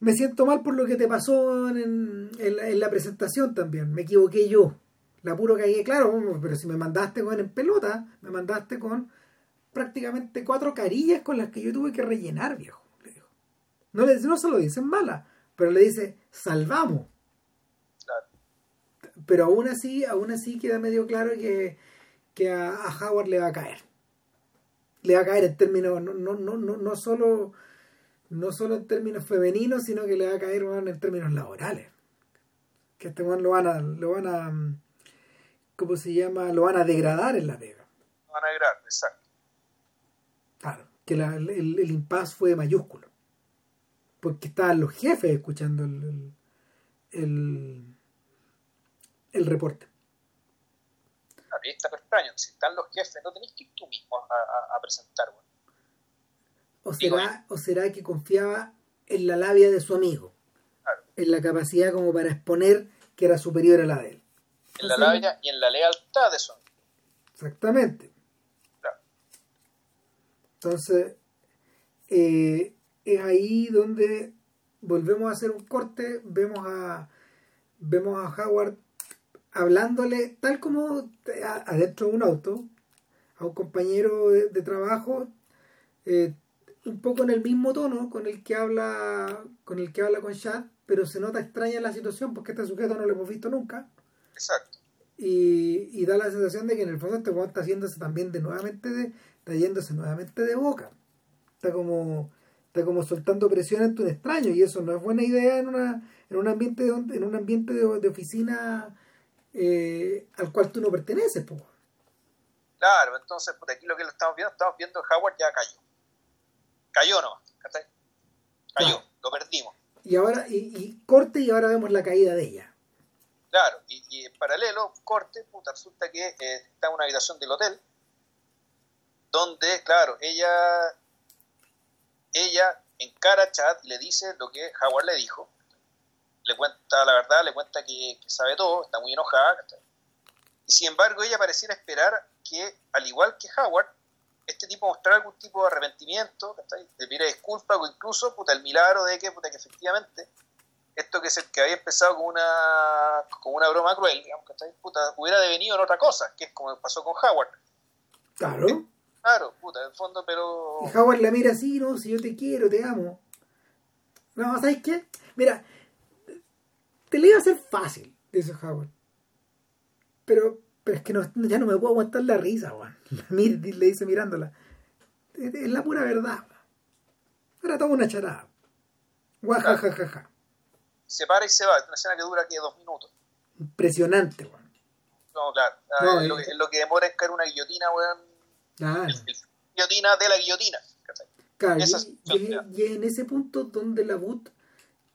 me siento mal por lo que te pasó en, en la, en la presentación también. Me equivoqué yo. La puro cagué, claro, pero si me mandaste con en pelota, me mandaste con prácticamente cuatro carillas con las que yo tuve que rellenar, viejo. No, le, no se lo dicen mala, pero le dice, salvamos. Claro. Pero aún así, aún así queda medio claro que, que a, a Howard le va a caer le va a caer en términos no, no, no, no, no solo no solo en términos femeninos sino que le va a caer en términos laborales que este lo van a lo van a mm, ¿cómo se llama? lo van a degradar en la pega No van a agregar, exacto. claro que la- el, el, impasse fue mayúsculo porque estaban los jefes escuchando el el, el, el reporte y está extraño. Si están los jefes, no tenés que ir tú mismo a, a- a presentar. weón. o será o será que confiaba en la labia de su amigo Claro. en la capacidad como para exponer que era superior a la de él En la labia y en la lealtad de eso. Exactamente. Claro. Entonces, eh, es ahí donde volvemos a hacer un corte, vemos a vemos a Howard hablándole tal como adentro de un auto a un compañero de, de trabajo eh, un poco en el mismo tono con el que habla con el que habla con Chad pero se nota extraña la situación porque este sujeto no lo hemos visto nunca Exacto. y, y da la sensación de que en el fondo este weón está haciéndose también de nuevamente de, está yéndose nuevamente de boca está como está como soltando presión ante un extraño y eso no es buena idea en una en un ambiente de, en un ambiente de, de oficina eh, al cual tú no perteneces po. Claro, entonces, pues aquí lo que lo estamos viendo, estamos viendo Howard ya cayó. Cayó nomás, ¿cachai? Cayó, lo perdimos. y ahora y, y corte y ahora vemos la caída de ella Claro, y, y en paralelo, corte, puta, resulta que eh, está en una habitación del hotel, donde, claro, ella, ella encara a Chad le dice lo que Howard le dijo, le cuenta la verdad, le cuenta que, sabe todo, está muy enojada, y sin embargo ella pareciera esperar que, al igual que Howard, este tipo mostrara algún tipo de arrepentimiento, ¿cachai? de pedir disculpas o incluso puta, el milagro de que, puta, que efectivamente esto que, se, que había empezado con una, con una broma cruel, digamos. Puta, hubiera devenido en otra cosa, que es como pasó con Howard. claro Claro, puta, en el fondo, pero... Y Howard la mira así, no, si yo te quiero, te amo. No, ¿sabes qué? Mira, te le iba a hacer fácil, dice Howard. Pero, pero es que no, ya no me puedo aguantar la risa, weón. Le dice mirándola. Es es la pura verdad. Era toda una charada. Guajajajaja. se para y se va. Es una escena que dura que dos minutos. Impresionante, weón. No, claro. Ah, No, es, lo que, es lo que demora en caer una guillotina, weón. El- guillotina de la guillotina. y, es- y- en ese punto donde la Boot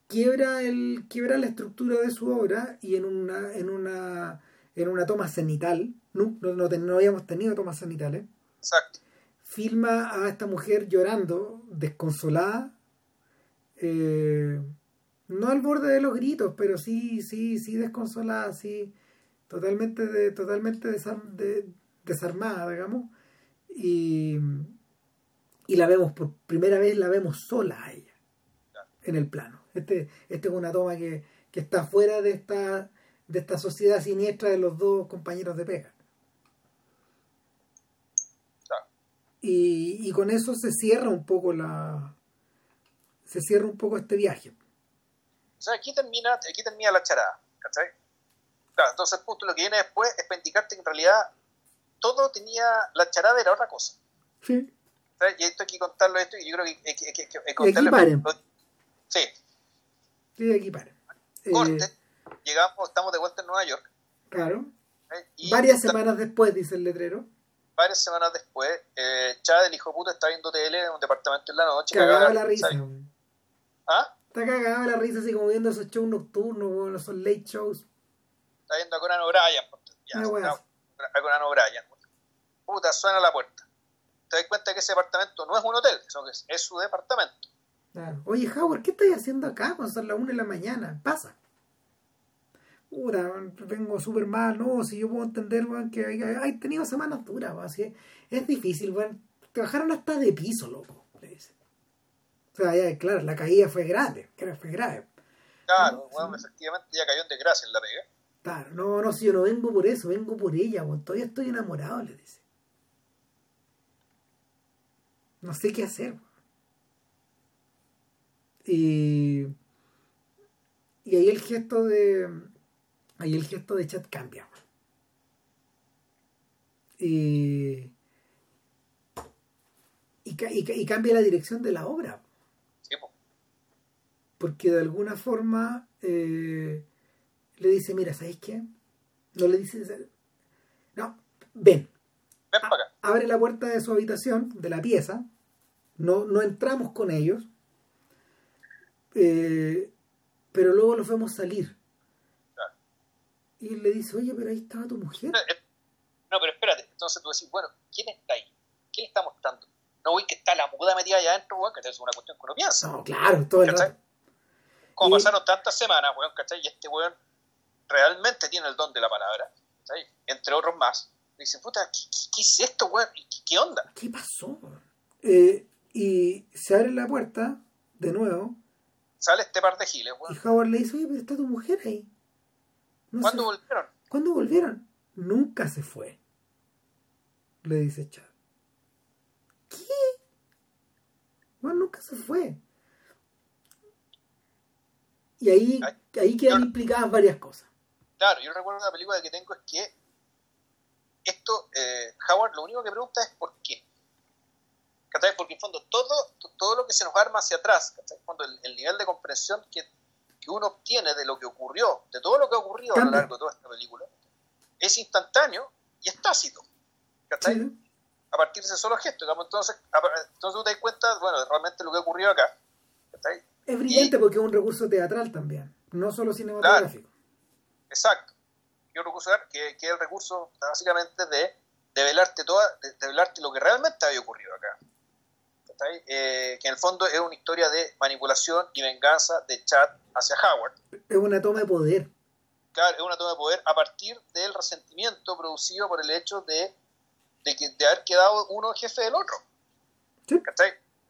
quiebra el quiebra la estructura de su obra y en una en una en una toma cenital no, no, no, habíamos tenido tomas cenitales. Exacto. filma a esta mujer llorando desconsolada eh, no al borde de los gritos pero sí sí sí desconsolada sí totalmente de, totalmente desar- de- desarmada digamos Y, y la vemos por primera vez, la vemos sola a ella en el plano. Este, este es una toma que, que está fuera de esta, de esta sociedad siniestra de los dos compañeros de pega. Y, y con eso se cierra un poco la. Se cierra un poco este viaje. O sea, aquí termina, aquí termina la charada, ¿cachai? Claro, entonces punto lo que viene después es para indicarte que en realidad todo tenía, la charada era otra cosa. Sí. Y esto hay que contarlo esto y yo creo que hay que, que, que Y aquí paren. Sí, Sí, aquí paren. Eh, corte, llegamos, estamos de vuelta en Nueva York. claro. ¿eh? Y Varias semanas después, dice el letrero. varias semanas después, eh, Chad, el hijo puta, está viendo tele en un departamento en la noche. Cagaba cagada la risa. ¿Ah? Está cagada la risa así como viendo esos shows nocturnos, esos late shows. Está viendo a Conan O'Brien. Ya, a Conan O'Brien. Puta, suena la puerta. Te das cuenta que ese departamento no es un hotel, sino que es, es su departamento. Claro. Oye, Howard, ¿qué estás haciendo acá cuando son las 1 de la mañana? Pasa. Puta, vengo súper mal, no, si yo puedo entender, weón, que hay, hay tenido semanas duras, así es, difícil, weón. Te bajaron hasta de piso, loco, le dice. O sea, ya, claro, la caída fue grave, fue grave. Claro, No, bueno, sí. efectivamente ya cayó en desgracia en la pega. Claro, no, no, si yo no vengo por eso, vengo por ella, weón, todavía estoy enamorado, le dice. No sé qué hacer. Y, y ahí el gesto de ahí el gesto de chat cambia. Y, y, ca- y ca- y cambia la dirección de la obra. Sí, porque de alguna forma eh, le dice, mira, ¿sabéis qué? No le dice, no, ven, Ven para acá. abre la puerta de su habitación, de la pieza, no, no entramos con ellos, eh, pero luego los vemos salir. Claro. Y le dice, oye, pero ahí estaba tu mujer. No, pero espérate. Entonces tú decís, bueno, ¿quién está ahí? ¿Quién está mostrando? No, güey, que está la muda metida allá adentro, weón, que es una cuestión que uno piensa. No, claro, todo el. Como Y- pasaron tantas semanas, weón, ¿cachai? Y este weón realmente tiene el don de la palabra. Entre otros más. Dice, puta, ¿qué, qué- qué es esto, weón? ¿Qué, qué onda? ¿Qué pasó? Eh, y se abre la puerta, de nuevo, Sale este par de giles, y weón. Howard le dice, oye, pero está tu mujer ahí. No ¿Cuándo volvieron? ¿Cuándo volvieron? Nunca se fue. Le dice Chad. ¿Qué? Bueno, nunca se fue. Y ahí, ahí quedan implicadas varias cosas. Claro, yo recuerdo una película que tengo es que esto, eh, Howard lo único que pregunta es ¿por qué? ¿Cachai? Porque en fondo todo, todo lo que se nos arma hacia atrás, ¿cachai? Cuando el, el nivel de comprensión que, que uno obtiene de lo que ocurrió, de todo lo que ha ocurrido a lo largo de toda esta película, es instantáneo y es tácito. ¿Cachai? Sí. A partir de ese solo gesto, digamos, entonces, a- entonces tú te das cuenta, bueno, de realmente lo que ocurrió acá. ¿cachai? Es brillante porque es un recurso teatral también, no solo cinematográfico. Exacto. Yo recurso que, que es el recurso básicamente de develarte toda, de, develarte lo que realmente había ocurrido acá. Eh, que en el fondo es una historia de manipulación y venganza de Chad hacia Howard. Es una toma de poder. Claro, es una toma de poder a partir del resentimiento producido por el hecho de, de, que, de haber quedado uno jefe del otro. Sí.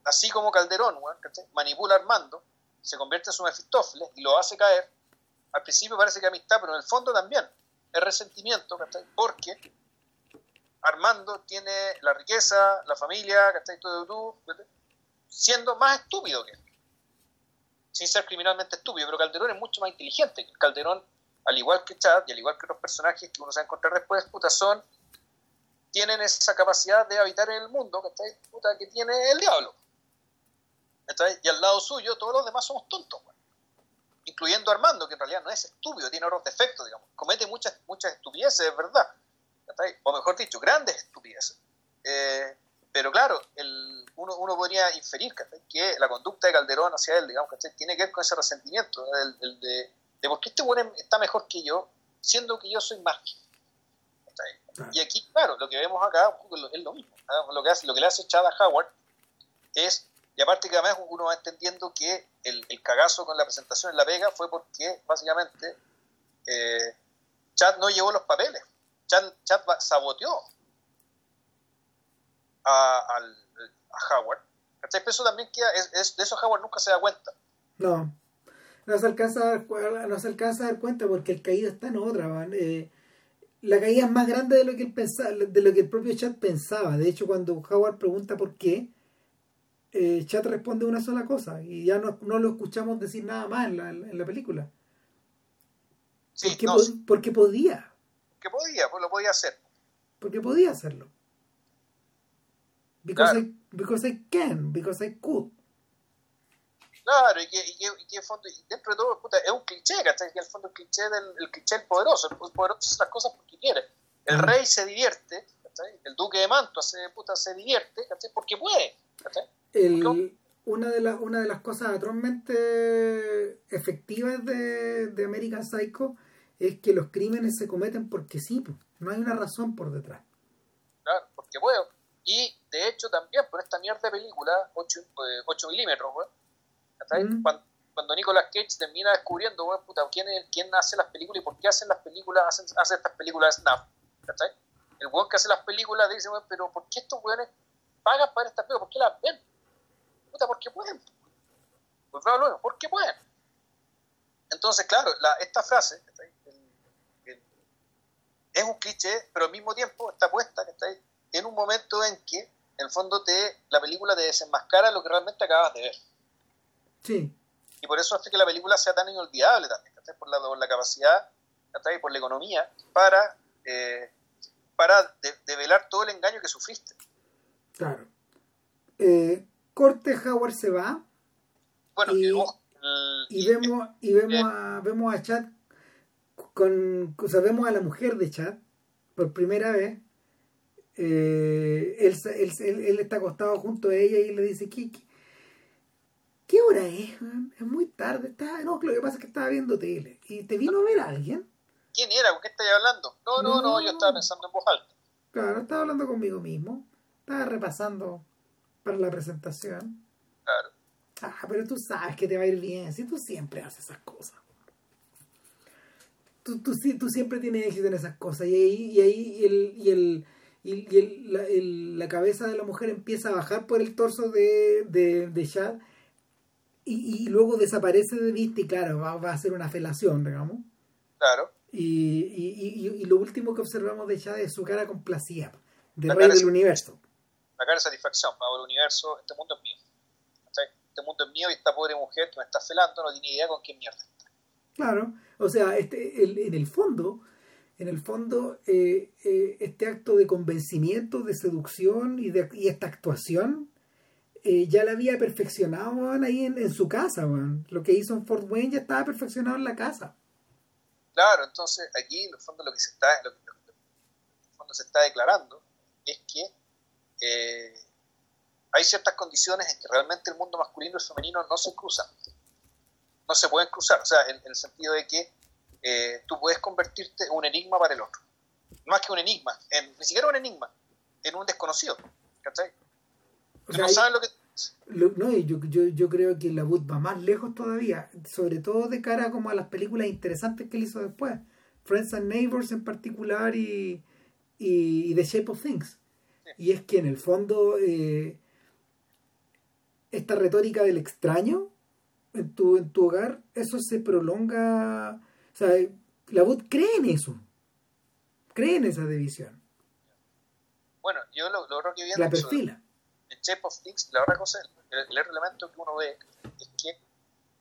Así como Calderón, ¿cachai? manipula a Armando, se convierte en su Mefistófeles y lo hace caer. Al principio parece que amistad, pero en el fondo también es resentimiento, ¿cachai? Porque Armando tiene la riqueza, la familia, ¿cachai? Todo, ¿cachai? siendo más estúpido que él. Sin ser criminalmente estúpido, pero Calderón es mucho más inteligente. Calderón, al igual que Chad y al igual que otros personajes que uno se va a encontrar después, puta, son tienen esa capacidad de habitar en el mundo, ¿cachai? Puta, que tiene el diablo. ¿cachai? Y al lado suyo, todos los demás somos tontos, weón. Incluyendo Armando, que en realidad no es estúpido, tiene otros defectos, digamos. Comete muchas, muchas estupideces, es verdad. O mejor dicho, grandes estupideces. Eh, pero claro, el, uno, uno podría inferir que la conducta de Calderón hacia él, digamos, ¿cachai? tiene que ver con ese resentimiento, el, el de, de por qué este weón está mejor que yo, siendo que yo soy más. Y aquí, claro, lo que vemos acá es lo- mismo. Lo que, hace, lo que le hace Chad a Howard es, y aparte que además uno va entendiendo que el, el cagazo con la presentación en La Vega fue porque básicamente eh, Chad no llevó los papeles. Chad, Chad saboteó. a, a Howard. ¿Cachai? Pero eso también queda, es, de eso Howard nunca se da cuenta. No, no se alcanza a dar, no se alcanza a dar cuenta porque el caído está en otra. Eh, la caída es más grande de lo que él pensaba, de lo que el propio Chat pensaba. De hecho, cuando Howard pregunta por qué, eh, Chat responde una sola cosa y ya no, no lo escuchamos decir nada más en la, en la película. Sí, porque, no, porque podía. Que podía, pues lo podía hacer. Porque podía hacerlo. Because, I, because I can, because I could. Claro, y que, y que, y que fondo, y dentro de todo, puta, es un cliché, ¿cachai? Que el fondo el cliché del el cliché del poderoso, el poderoso hace las cosas porque quiere. El mm. rey se divierte, ¿cachai? El duque de Manto hace, puta, se divierte, ¿cachai? Porque puede, ¿cachai? El, una, de las una de las cosas atrozmente efectivas de, de American Psycho es que los crímenes se cometen porque sí, no hay una razón por detrás. Claro, porque puedo. Y de hecho también por esta mierda de película, 8, 8 eh, milímetros, weón, Mm. Cuando, cuando, Nicolas Cage termina descubriendo, puta, ¿quién, quién hace las películas y por qué hacen las películas, hacen, hace estas películas de Snap. El weón que hace las películas dice, pero ¿por qué estos weones pagan para estas películas? ¿Por qué las ven? Puta, porque pueden. Pues luego, porque pueden. Entonces, claro, la, esta frase es un cliché, pero al mismo tiempo está puesta en un momento en que, en el fondo, te, la película te desenmascara lo que realmente acabas de ver. Sí. Y por eso hace que la película sea tan inolvidable también, por la, por la capacidad y por la economía para, eh, para develar todo el engaño que sufriste. Claro. Eh, Corte Howard se va. Bueno, y, vemos, y vemos, a, vemos a Chad con, o sea, vemos a la mujer de Chad por primera vez. Eh, él, él, él, está acostado junto a ella y le dice, ¿qué, ¿Qué hora es? Es muy tarde. Está... No, lo que pasa es que estaba viendo tele. ¿Y te vino a ver alguien? ¿Quién era? ¿Con qué estáis hablando? No, no, no, yo estaba pensando en voz alta. Claro, estaba hablando conmigo mismo. Estaba repasando para la presentación. Claro. Ah, pero tú sabes que te va a ir bien. Si tú siempre haces esas cosas. Tú, tú, tú siempre tienes éxito en esas cosas. Y ahí, y ahí el, y el, y el, la, el, la, cabeza de la mujer empieza a bajar por el torso de, de, de Chad y, luego desaparece de vista y claro, va, a ser una felación, digamos. Claro. Y, y, lo último que observamos de Chad es su cara complacida, de rey del universo. La cara de satisfacción, para el universo, este mundo es mío. Este mundo es mío y esta pobre mujer que me está felando no tiene idea con qué mierda está. Claro, o sea, este, en el fondo, en el fondo, eh, eh, este acto de convencimiento, de seducción y, de, y esta actuación eh, ya la había perfeccionado ahí en, su casa. Lo que hizo en Fort Wayne ya estaba perfeccionado en la casa. Claro, entonces aquí en el fondo lo que se está, lo fondo se está declarando es que eh, hay ciertas condiciones en que realmente el mundo masculino y femenino no se cruzan. No se pueden cruzar, o sea, en, el sentido de que eh, tú puedes convertirte en un enigma para el otro. Más que un enigma, en, ni siquiera un enigma, en un desconocido. ¿Cachai? no saben lo que no, yo, yo, yo creo que la boot va más lejos todavía, sobre todo de cara como a las películas interesantes que él hizo después. Friends and Neighbors en particular y, y, The Shape of Things. Y es que en el fondo eh, esta retórica del extraño en tu, en tu hogar, eso se prolonga. O sea, la boot cree en eso. Cree en esa división. Bueno, yo lo, lo que La perfila en Shape of Things, la otra cosa, el, el, elemento que uno ve es que,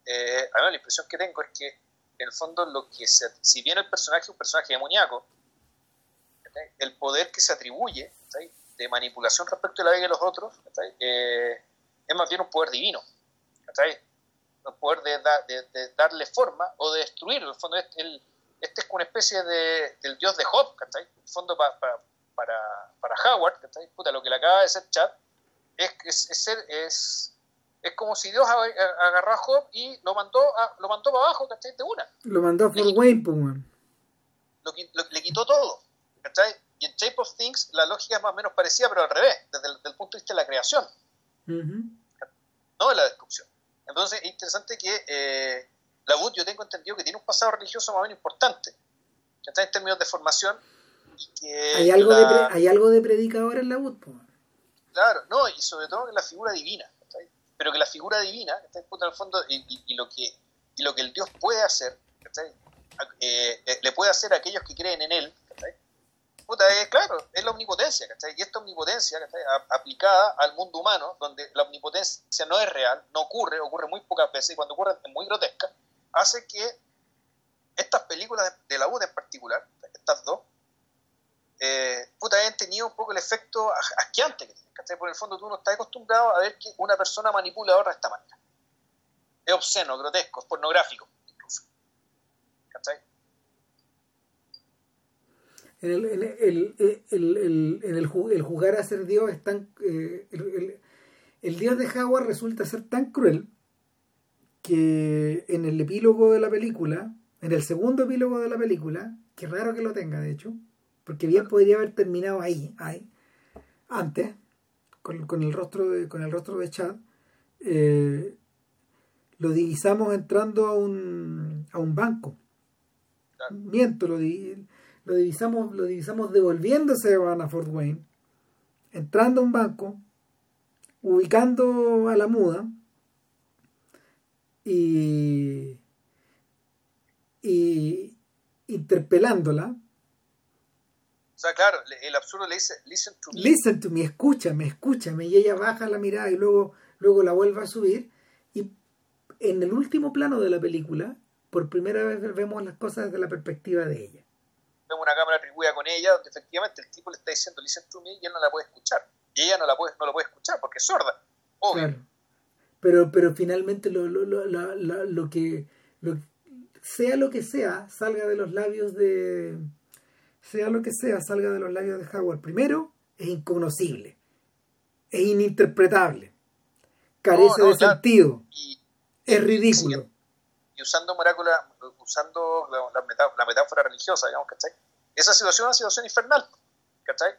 eh, a mí la impresión que tengo es que, en el fondo, lo que si bien el personaje es un personaje demoníaco, el poder que se atribuye de manipulación respecto a la vida de los otros eh, es más bien un poder divino. Un poder de, de, darle forma o de destruir. En el fondo, este, este es una especie de, del dios de Job, En el fondo, para, para, para Howard, Puta, lo que le acaba de ser Chad es, es, es, es, como si Dios agarró a Job y lo mandó, a, lo mandó para abajo, ¿cachai? De una. Lo mandó a Fort Wayne, pues, le quitó todo, ¿cachai? Y en Shape of Things la lógica es más o menos parecida, pero al revés, desde el, punto de vista de la creación, no de la destrucción. Entonces es interesante que eh, la Wood yo tengo entendido que tiene un pasado religioso más o menos importante, está en términos de formación. ¿Hay, algo de ¿Hay algo de predicador en la Wood? Claro, no, y sobre todo que la figura divina, pero que la figura divina, está en el fondo, y, lo que, y lo que el Dios puede hacer, eh, eh, le puede hacer a aquellos que creen en él, Puta, es, claro, es la omnipotencia, ¿cachai? Y esta omnipotencia, aplicada al mundo humano, donde la omnipotencia no es real, no ocurre, ocurre muy pocas veces, y cuando ocurre es muy grotesca, hace que estas películas de la UD en particular, estas dos, eh, puta, hayan tenido un poco el efecto asqueante que tienen, Por el fondo tú no estás acostumbrado a ver que una persona manipula a otra de esta manera. Es obsceno, grotesco, es pornográfico, incluso. ¿Cachai? En el, en el, el, el, el, jugar a ser Dios es tan. Eh, el, Dios de Howard resulta ser tan cruel que en el epílogo de la película, en el segundo epílogo de la película, que raro que lo tenga de hecho, porque bien podría haber terminado ahí, ahí antes, con, con, el rostro de, con el rostro de Chad, eh, lo divisamos entrando a un, a un banco. Miento, lo, di, lo divisamos, lo divisamos devolviéndose a Fort Wayne, entrando a un banco, ubicando a la muda y, y interpelándola. O sea, claro, el absurdo le dice, listen to me. Listen to me, escúchame, escúchame. Y ella baja la mirada y luego, luego la vuelve a subir. Y en el último plano de la película, por primera vez vemos las cosas desde la perspectiva de ella vemos una cámara atribuida con ella donde efectivamente el tipo le está diciendo listen to me y él no la puede escuchar. Y ella no la puede, no lo puede escuchar porque es sorda, obvio. Pero, pero finalmente lo, lo, lo, lo, lo que sea lo que sea, salga de los labios de sea lo que sea, salga de los labios de Howard. Primero, es inconocible, es ininterpretable, carece de sentido, es ridículo y usando morácula, usando la, metáfora, religiosa, digamos, ¿cachai? Esa situación es una situación infernal, ¿cachai?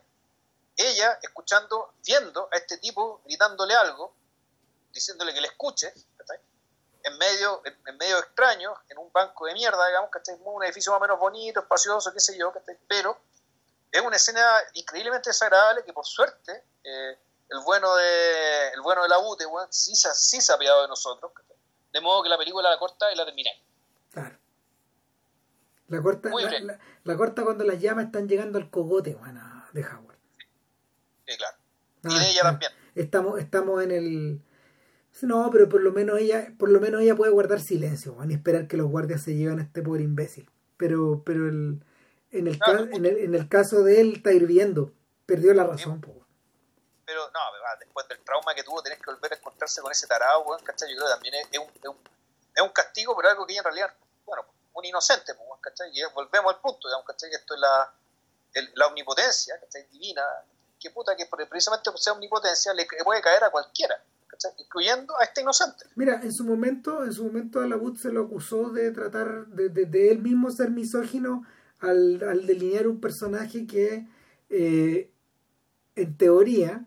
Ella escuchando, viendo a este tipo gritándole algo, diciéndole que le escuche, ¿cachai? En medio, en, medio extraño, en un banco de mierda, digamos, ¿cachai? Un edificio más o menos bonito, espacioso, qué sé yo, ¿cachai? Pero es una escena increíblemente desagradable que por suerte eh, el bueno de el bueno de la UTE sí, sí se ha apiado de nosotros, ¿cachai? De modo que la película la corta y la terminé. Claro. La corta, la, corta cuando las llamas están llegando al cogote, bueno, de Howard. Sí, claro. y de ella también. Estamos, estamos en el. No, pero por lo menos ella, por lo menos ella puede guardar silencio, y esperar que los guardias se lleven a este pobre imbécil. Pero, pero el, en, el en, el, en el caso de él está hirviendo. Perdió la razón, pero no, después del trauma que tuvo, tenés que volver a encontrarse con ese tarado, weón, ¿cachai? Yo creo que también es, un, es, un, es, un, castigo, pero algo que en realidad, bueno, un inocente, pues, ¿cachai? Y volvemos al punto, digamos, ¿cachai? Esto es la, la omnipotencia, ¿cachai? Divina, que puta que precisamente por ser omnipotencia le puede caer a cualquiera, ¿cachai? Incluyendo a este inocente. Mira, en su momento, en su momento a la se lo acusó de tratar, de, de, él mismo ser misógino al, al delinear un personaje que, eh, en teoría,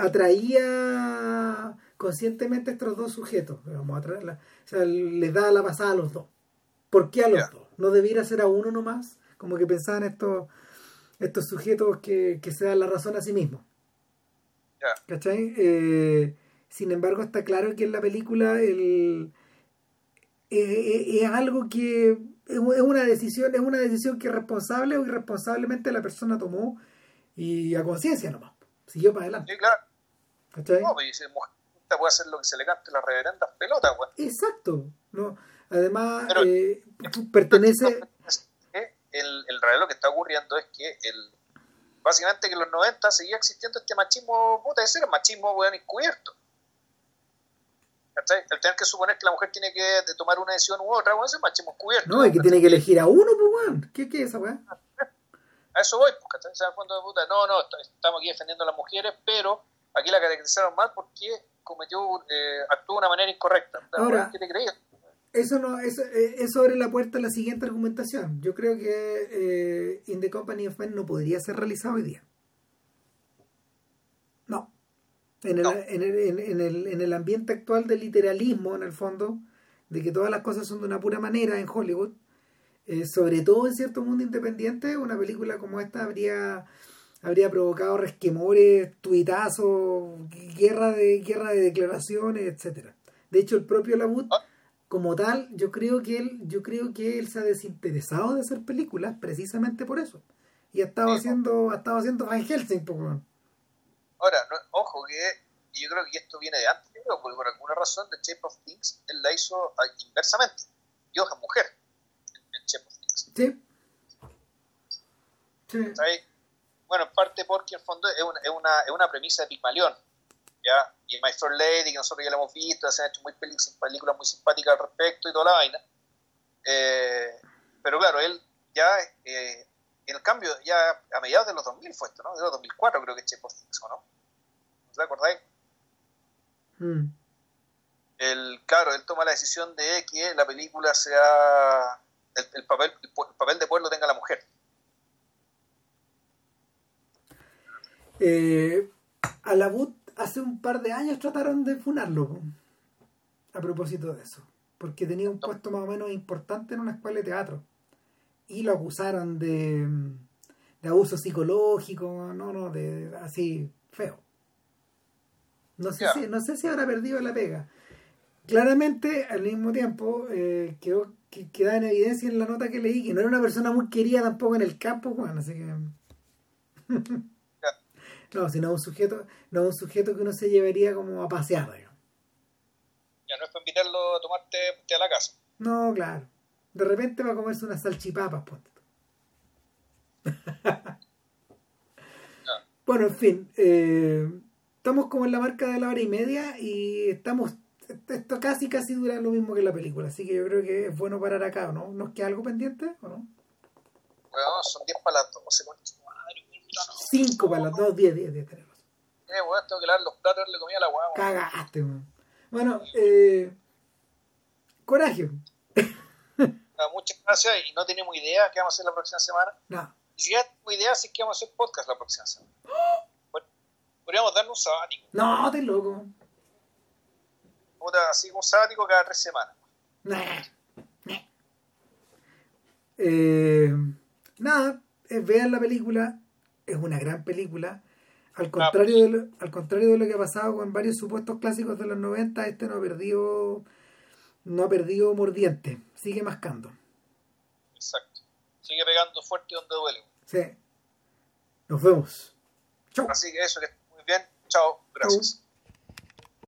atraía conscientemente a estos dos sujetos. Vamos a o sea, les da la pasada a los dos. ¿Por qué a los dos? ¿No debiera ser a uno nomás? Como que pensaban estos, estos sujetos que, se dan la razón a sí mismos. ¿Cachai? Eh, sin embargo, está claro que en la película el, eh, eh, es algo que es una decisión, es una decisión que responsable o irresponsablemente la persona tomó y a conciencia nomás. Siguió para adelante. Sí, claro. ¿Cachai? No, pues dice, mujer puede hacer lo que se le cante las reverendas pelotas, weón. Exacto. ¿no? Además, eh, pertenece... El, el realidad lo que está ocurriendo es que el, básicamente que en los 90 seguía existiendo este machismo, puta, ese era machismo, weón, encubierto. ¿Cachai? El tener que suponer que la mujer tiene que tomar una decisión u otra, weón, ese es machismo encubierto. No, y que tiene que elegir a uno, pues, weón. ¿Qué, ¿Qué es esa weón? A eso voy, pues, ¿cachai? O de puta, no, no, estamos aquí defendiendo a las mujeres, pero aquí la caracterizaron mal porque cometió, eh, actuó de una manera incorrecta. Ahora, ¿Qué te creías? Eso no, eso, eh, eso abre la puerta a la siguiente argumentación. Yo creo que eh, In the Company of Men no podría ser realizado hoy día. No. En el, En, el, en, el, en el ambiente actual del literalismo, en el fondo, de que todas las cosas son de una pura manera en Hollywood, eh, sobre todo en cierto mundo independiente, una película como esta habría habría provocado resquemores, tuitazos, guerra de, guerra de declaraciones, etcétera. De hecho, el propio Labut, Ah. como tal, yo creo que él, yo creo que él se ha desinteresado de hacer películas precisamente por eso. Y ha estado Sí, po. haciendo, ha estado haciendo Van Helsing, po, weón. Ahora, no- ojo que yo creo que esto viene de antes, yo creo, porque por alguna razón The Shape of Things él la hizo ah, inversamente. Dios es mujer en, en Shape of Things. Sí. Sí. ¿sabes? Bueno, en parte porque en fondo es una, es una, es una premisa de Pigmalión. ¿ya? Y My Fair Lady, que nosotros ya la hemos visto, se han hecho muy peli- películas muy simpáticas al respecto y toda la vaina. Eh, pero claro, él ya, eh, en el cambio, ya a mediados de los 2000 fue esto, ¿no? De los 2004 creo que Shape of Things, ¿o ¿no? ¿No te acordáis? Mm. el claro él toma la decisión de que la película sea el, el papel el, el papel de pueblo tenga la mujer Eh, a la But hace un par de años trataron de funarlo a propósito de eso porque tenía un puesto más o menos importante en una escuela de teatro y lo acusaron de, de abuso psicológico no no de así feo. No sé si no sé si habrá perdido la pega. Claramente al mismo tiempo eh, quedó que queda en evidencia en la nota que leí que no era una persona muy querida tampoco en el campo bueno, así que no, sino un sujeto, no un sujeto que uno se llevaría como a pasear, digamos. ya no es para invitarlo a tomarte té a la casa No, claro. De repente va a comerse unas salchipapas, ponte tú. Bueno, en fin, eh, estamos como en la marca de la hora y media y estamos, esto casi casi dura lo mismo que la película, así que yo creo que es bueno parar acá, ¿o ¿no? ¿Nos queda algo pendiente o no? Weón, son 10 para las 12 concha su madre, puta, no. Cinco para las dos, diez, diez, diez, tenemos. Eh, weón, tengo que lavar los platos le comía a la guagua Cagaste, man. Bueno, eh, coraje. Ah, muchas gracias y no tenemos idea qué vamos a hacer la próxima semana No, ni siquiera tenemos idea si es que vamos a hacer podcast la próxima semana Bueno, podríamos darnos un sabático no, te loco. puta, así un sabático cada tres semanas Nah. Nah. Eh, nada, eh, vean la película, es una gran película. Al contrario, de lo, al contrario de lo que ha pasado con varios supuestos clásicos de los 90, este no ha perdido, no ha perdido mordiente, sigue mascando. exacto sigue pegando fuerte donde duele Sí. Nos vemos. Chau. así que eso que muy bien chao gracias